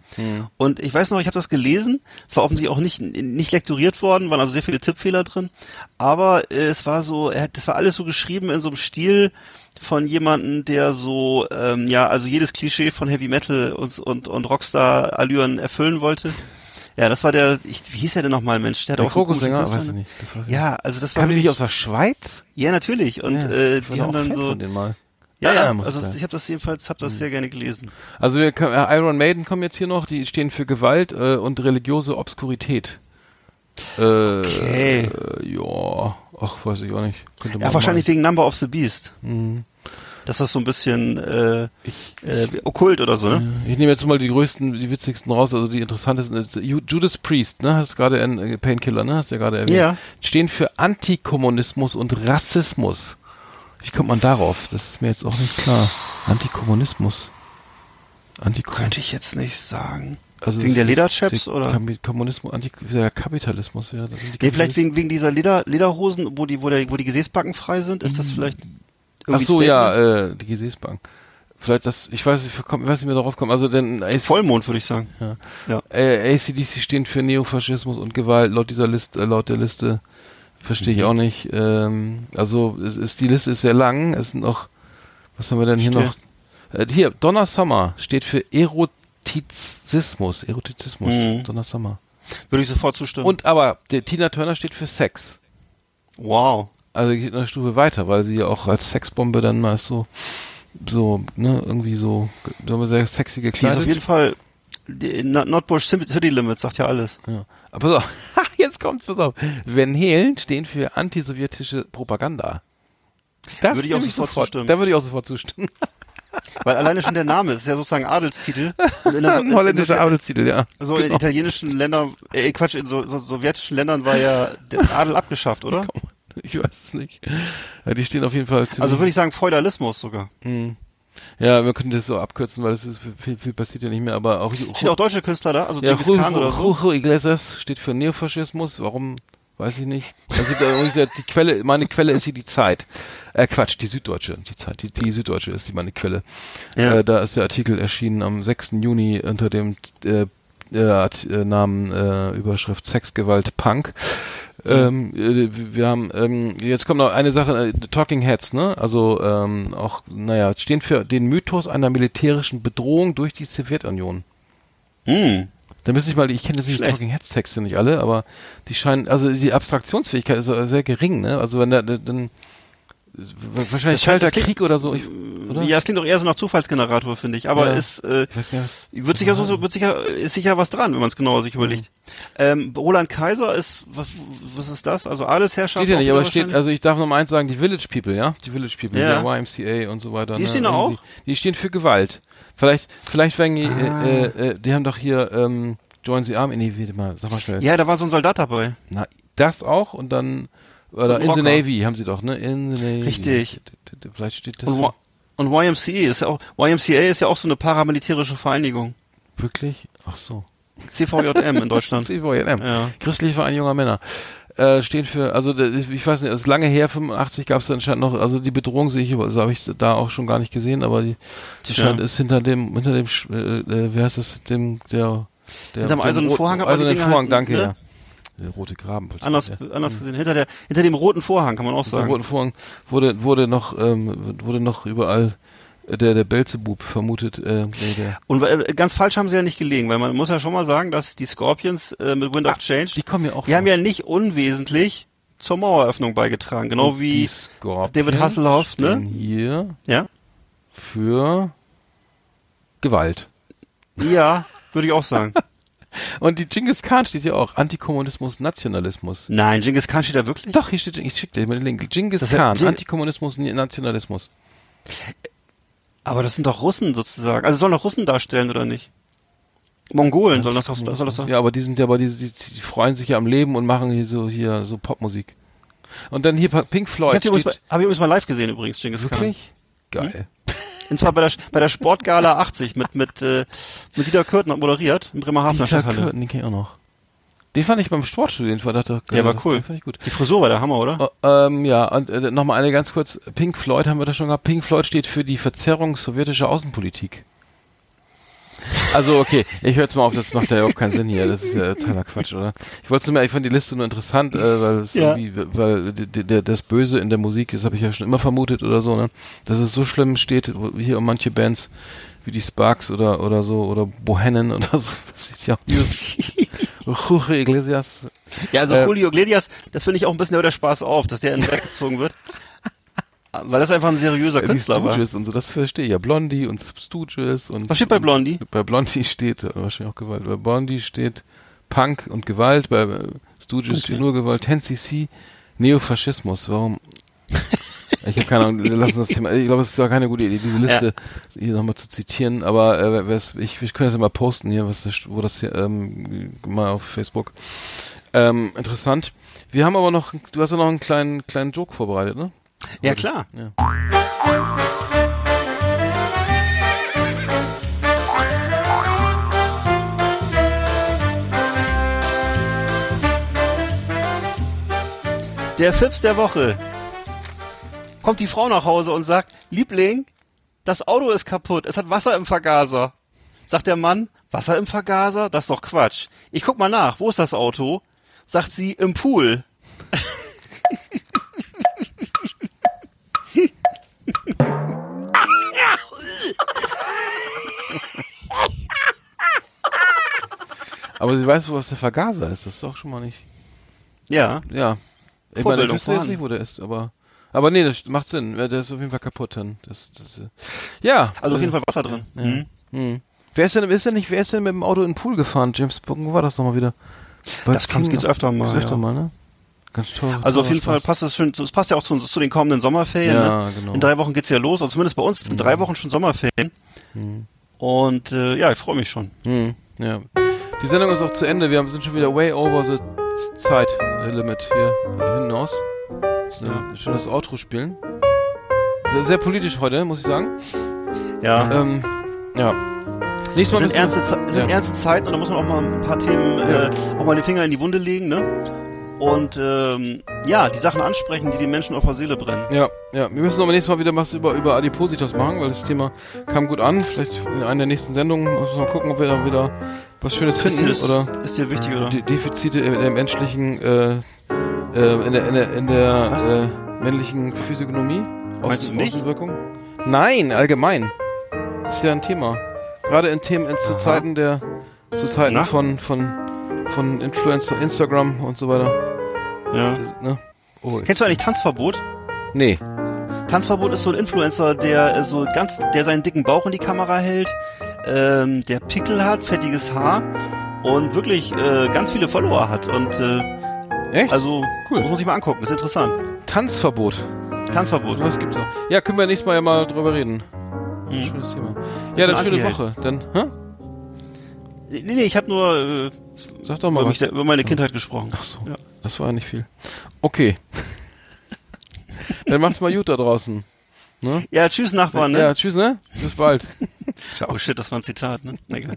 Und ich weiß noch, ich habe das gelesen. Es war offensichtlich auch nicht nicht lektoriert worden, waren also sehr viele Tippfehler drin. Aber äh, es war so, er hat, das war alles so geschrieben in so einem Stil von jemanden, der so, ähm, ja, also jedes Klischee von Heavy Metal und, und, und Rockstar-Allüren erfüllen wollte. Ja, das war der, ich, wie hieß er denn nochmal, Mensch? Der, hat Der Krokussänger, Künstler- weiß ich nicht. Das weiß ich Ja, also das war, Kam die nicht aus der Schweiz? ja, natürlich. Und ja, äh, die haben dann so, ja, ja, muss also sein. ich habe das jedenfalls, habe das sehr gerne gelesen. Also wir, äh, Iron Maiden kommen jetzt hier noch, die stehen für Gewalt äh, und religiöse Obskurität. Äh, Okay. Äh, ja, ach, weiß ich auch nicht. Könnte Ja, wahrscheinlich mal. wegen Number of the Beast. Mhm. Dass das so ein bisschen äh, äh, okkult oder so, ne? Ich nehme jetzt mal die größten, die witzigsten raus, also die interessantesten. Ju- Judas Priest, ne? Hast gerade ein äh, Painkiller, ne? Hast du ja gerade erwähnt. Ja. Stehen für Antikommunismus und Rassismus. Wie kommt man darauf? Das ist mir jetzt auch nicht klar. Antikommunismus. Antikommunismus. Könnte ich jetzt nicht sagen. Also Wegen der Lederchaps, oder? Kommunismus, Anti der Kapitalismus, ja. Das Nee, vielleicht wegen, wegen dieser Leder, Lederhosen, wo die, wo, der, wo die Gesäßbacken frei sind, ist das vielleicht Ach so, ja, äh, die Gesäßbank. Vielleicht das, ich weiß nicht, ich komm- ich weiß nicht mehr darauf kommen. Also denn AC, Vollmond, würde ich sagen. äh, ACDC stehen für Neofaschismus und Gewalt laut dieser Liste, äh, laut der Liste. Verstehe Mhm. ich auch nicht. Ähm, also es ist, die Liste ist sehr lang. Es sind noch, was haben wir denn hier Verstehe. noch? Äh, hier, Donna Summer steht für Erotizismus. Erotizismus. Mhm. Donna Summer. Würde ich sofort zustimmen. Und aber der Tina Turner steht für Sex. wow. Also geht eine Stufe weiter, weil sie ja auch als Sexbombe dann mal so, so, ne, irgendwie so, sagen wir sehr sexy Die ist gekleidet. auf jeden Fall Notbush City Limits, sagt ja alles. ja. Aber pass auf, *laughs* jetzt kommt's, pass auf. Van Halen stehen für antisowjetische Propaganda. Das Würde ich auch nehme sofort zustimmen. Da würde ich auch sofort zustimmen. *laughs* Weil alleine schon der Name, das ist ja sozusagen Adelstitel. In der- *laughs* Ein holländischer in- Adelstitel, ja. So in Genau. italienischen Ländern, äh, Quatsch, in so, so sowjetischen Ländern war ja der Adel abgeschafft, oder? *laughs* Ich weiß es nicht. Ja, die stehen auf jeden Fall Also würde ich sagen Feudalismus sogar. Hm. Ja, wir können das so abkürzen, weil es ist viel, viel passiert ja nicht mehr, aber auch, Stehen auch deutsche Künstler da, also Ja, Khan oder so. Julio Iglesias steht für Neofaschismus. Warum? Weiß ich nicht. Also die Quelle, meine Quelle ist hier die Zeit. Äh, Quatsch, die Süddeutsche. Die Zeit, die, die Süddeutsche ist die meine Quelle. Ja. Äh, da ist der Artikel erschienen am 6. Juni unter dem äh, äh, äh, Namen äh, Überschrift Sexgewalt Punk. Ähm, äh, wir haben, ähm, jetzt kommt noch eine Sache, äh, Talking Heads, ne? Also ähm, auch, naja, stehen für den Mythos einer militärischen Bedrohung durch die Sowjetunion. Hm. Da müsste ich mal, ich kenne jetzt die Schlecht. Talking Heads Texte nicht alle, aber die scheinen, also die Abstraktionsfähigkeit ist sehr gering, ne? Also wenn da dann wahrscheinlich kalter Krieg oder so, ich, oder? Ja, es klingt doch eher so nach Zufallsgenerator, finde ich. Aber Ja. ist, äh, nicht, wird sicher so, so wird sicher, ist sicher was dran, wenn man es genauer sich überlegt. Ähm, Roland Kaiser ist, was, was ist das? Also Adelsherrschaft? Steht ja nicht, aber es steht, also ich darf noch mal eins sagen, die Village People, ja? Die Village People, Ja. der YMCA und so weiter. Die ne? stehen auch? Die stehen für Gewalt. Vielleicht, vielleicht wegen, Ah. äh, äh, äh, die haben doch hier, ähm, Join the Army, nee, warte mal, sag mal schnell. Ja, da war so ein Soldat dabei. Na, das auch und dann, oder in the. Navy haben sie doch, ne? In the Navy. Richtig. Vielleicht steht das Und, und YMCA ist ja auch, YMCA ist ja auch so eine paramilitärische Vereinigung. wirklich? Ach so. CVJM in Deutschland. *laughs* CVJM. Ja. Christliche Verein junger Männer. Äh, stehen für, also ich weiß nicht, es ist lange her, 85 gab es anscheinend noch, also die Bedrohung sehe ich, also habe ich da auch schon gar nicht gesehen, aber die, die Tja. scheint ist hinter dem, hinter dem, äh, äh, wie heißt es, dem, der, der Hinterm dem eisernen Vorhang eisernen Vorhang, halt, danke, ne? ja. Der rote Graben. Anders, ja. anders gesehen. Hinter der, hinter dem roten Vorhang kann man auch Der sagen. roten Vorhang wurde, wurde noch, ähm, wurde noch überall der, der Belzebub vermutet, äh, nee, der, Und äh, ganz falsch haben sie ja nicht gelegen, weil man muss ja schon mal sagen, dass die Scorpions äh, mit Wind of Change, die kommen ja auch die haben ja nicht unwesentlich zur Maueröffnung beigetragen. Genau Und wie David Hasselhoff, ne? hier Ja? für Gewalt. Ja, würde ich auch sagen. *laughs* Und die Genghis Khan steht ja auch. Antikommunismus, Nationalismus. Nein, Genghis Khan steht da wirklich? Doch, hier steht, ich schick dir mal den Link. Genghis Das Khan, Antikommunismus, Nationalismus. Aber das sind doch Russen sozusagen. Also sollen doch Russen darstellen oder nicht? Mongolen sollen das doch, soll das doch. Ja, aber die sind ja, aber die, die, die freuen sich ja am Leben und machen hier so, hier, so Popmusik. Und dann hier Pink Ich Floyd habe übrigens, mal- steht, hab ich übrigens mal live gesehen übrigens, Genghis wirklich? Geil. Khan. Und zwar bei der, bei der Sportgala 80 mit, mit, äh, mit Dieter Kürten hat moderiert in Bremerhaven. Dieter Kürten, den kenn ich auch noch. Den fand ich beim fand ich, Der war cool. Fand ich gut. Die Frisur war der Hammer, oder? Oh, ähm, ja, und äh, nochmal eine ganz kurz. Pink Floyd haben wir da schon gehabt. Pink Floyd steht für die Verzerrung sowjetischer Außenpolitik. Also, okay, ich höre jetzt mal auf, das macht ja überhaupt keinen Sinn hier. Das ist ja totaler Quatsch, oder? Ich wollte nur, ich fand die Liste nur interessant, äh, weil es Ja. irgendwie, weil das Böse in der Musik, das habe ich ja schon immer vermutet oder so, ne? Dass es so schlimm steht, wo- hier um manche Bands wie die Sparks oder oder so oder Bohannon oder so. Das steht ja auch Jorge Iglesias. Ja, also Äh, Julio Iglesias, das finde ich auch ein bisschen der Spaß auf, dass der in den weggezogen wird. *laughs* Weil das einfach ein seriöser Die Künstler war. Stooges und so, das verstehe ich ja. Blondie und Stooges und. Was steht bei Blondie? Bei Blondie steht äh, wahrscheinlich auch Gewalt. Bei Blondie steht Punk und Gewalt, bei äh, Stooges steht nur Gewalt. 10cc, Neofaschismus. Warum? *laughs* Ich habe keine Ahnung, lass uns das Thema. Ich glaube, es ist gar keine gute Idee, diese Liste hier nochmal zu zitieren, aber äh, ich, ich könnte das ja mal posten hier, was das, wo das hier, ähm, mal auf Facebook. Ähm, interessant. Wir haben aber noch, du hast ja noch einen kleinen, kleinen Joke vorbereitet, ne? Ja, klar. Ja. Der Fips der Woche. Kommt die Frau nach Hause und sagt, Liebling, das Auto ist kaputt, es hat Wasser im Vergaser. Sagt der Mann, Wasser im Vergaser? Das ist doch Quatsch. Ich guck mal nach, wo ist das Auto? Sagt sie, im Pool. Aber sie weiß, was der Vergaser ist, das ist doch schon mal nicht. Ja. Ja. Ich meine, ich wüsste jetzt nicht, wo der ist, aber. Aber nee, das macht Sinn. Der ist auf jeden Fall kaputt dann. Das, das, äh, ja. Also auf äh, jeden Fall Wasser drin. Ja. Mhm. Hm. Wer ist denn, ist denn nicht, wer ist denn mit dem Auto in den Pool gefahren? James Bond, wo war das nochmal wieder? Bei Das kann- gibt's öfter mal, Gibt's öfter mal, ne? Ganz toll. Also auf jeden Fall Spaß. passt das schön, es passt ja auch zu, zu den kommenden Sommerferien. Ja, ne? genau. In drei Wochen geht's ja los, also zumindest bei uns sind drei Wochen schon Sommerferien. Und äh, ja, ich freue mich schon. Hm, ja. Die Sendung ist auch zu Ende. Wir haben, sind schon wieder way over the Zeitlimit hier hinaus. Ja. Schönes Outro spielen. Sehr politisch heute, muss ich sagen. Ja. Ähm, ja. Nächstes Mal Es sind, ernste, Ze- es sind ja. ernste Zeiten und da muss man auch mal ein paar Themen, äh, auch mal den Finger in die Wunde legen, ne? Und ähm, ja, die Sachen ansprechen, die den Menschen auf der Seele brennen. Ja, ja. Wir müssen aber nächstes Mal wieder was über, über Adipositas machen, weil das Thema kam gut an. Vielleicht in einer der nächsten Sendungen müssen wir mal gucken, ob wir da wieder was Schönes finden ist, dir, oder ist dir wichtig, oder? die Defizite der menschlichen äh, äh, in der, in der, in der äh, männlichen Physiognomie? Meinst Außen- du nicht? Außenwirkung? Nein, allgemein. Ist ja ein Thema. Gerade in Themen, in, zu Zeiten der, zu Zeiten Na? von, von, von Influencer, Instagram und so weiter. Ja. Ne? Oh, Kennst du eigentlich Tanzverbot? Nee. Tanzverbot ist so ein Influencer, der äh, so ganz, der seinen dicken Bauch in die Kamera hält, ähm, der Pickel hat, fettiges Haar und wirklich äh, ganz viele Follower hat und äh, Echt? also Cool. muss man sich mal angucken, ist interessant. Tanzverbot. Tanzverbot. Was gibt's auch? Ja, können wir nächstes Mal ja mal drüber reden. Hm. Schönes Thema. Ja, dann schöne. Woche. Dann, hä? Nee, nee, ich habe nur äh, Sag doch mal über, mich, über meine Kindheit gesprochen. Ach so. Ja. Das war nicht viel. Okay. *laughs* dann macht's mal gut da draußen. Ne? Ja, tschüss Nachbarn, ne? Ja, tschüss, ne? Bis bald. *laughs* Oh shit, das war ein Zitat, ne? Egal.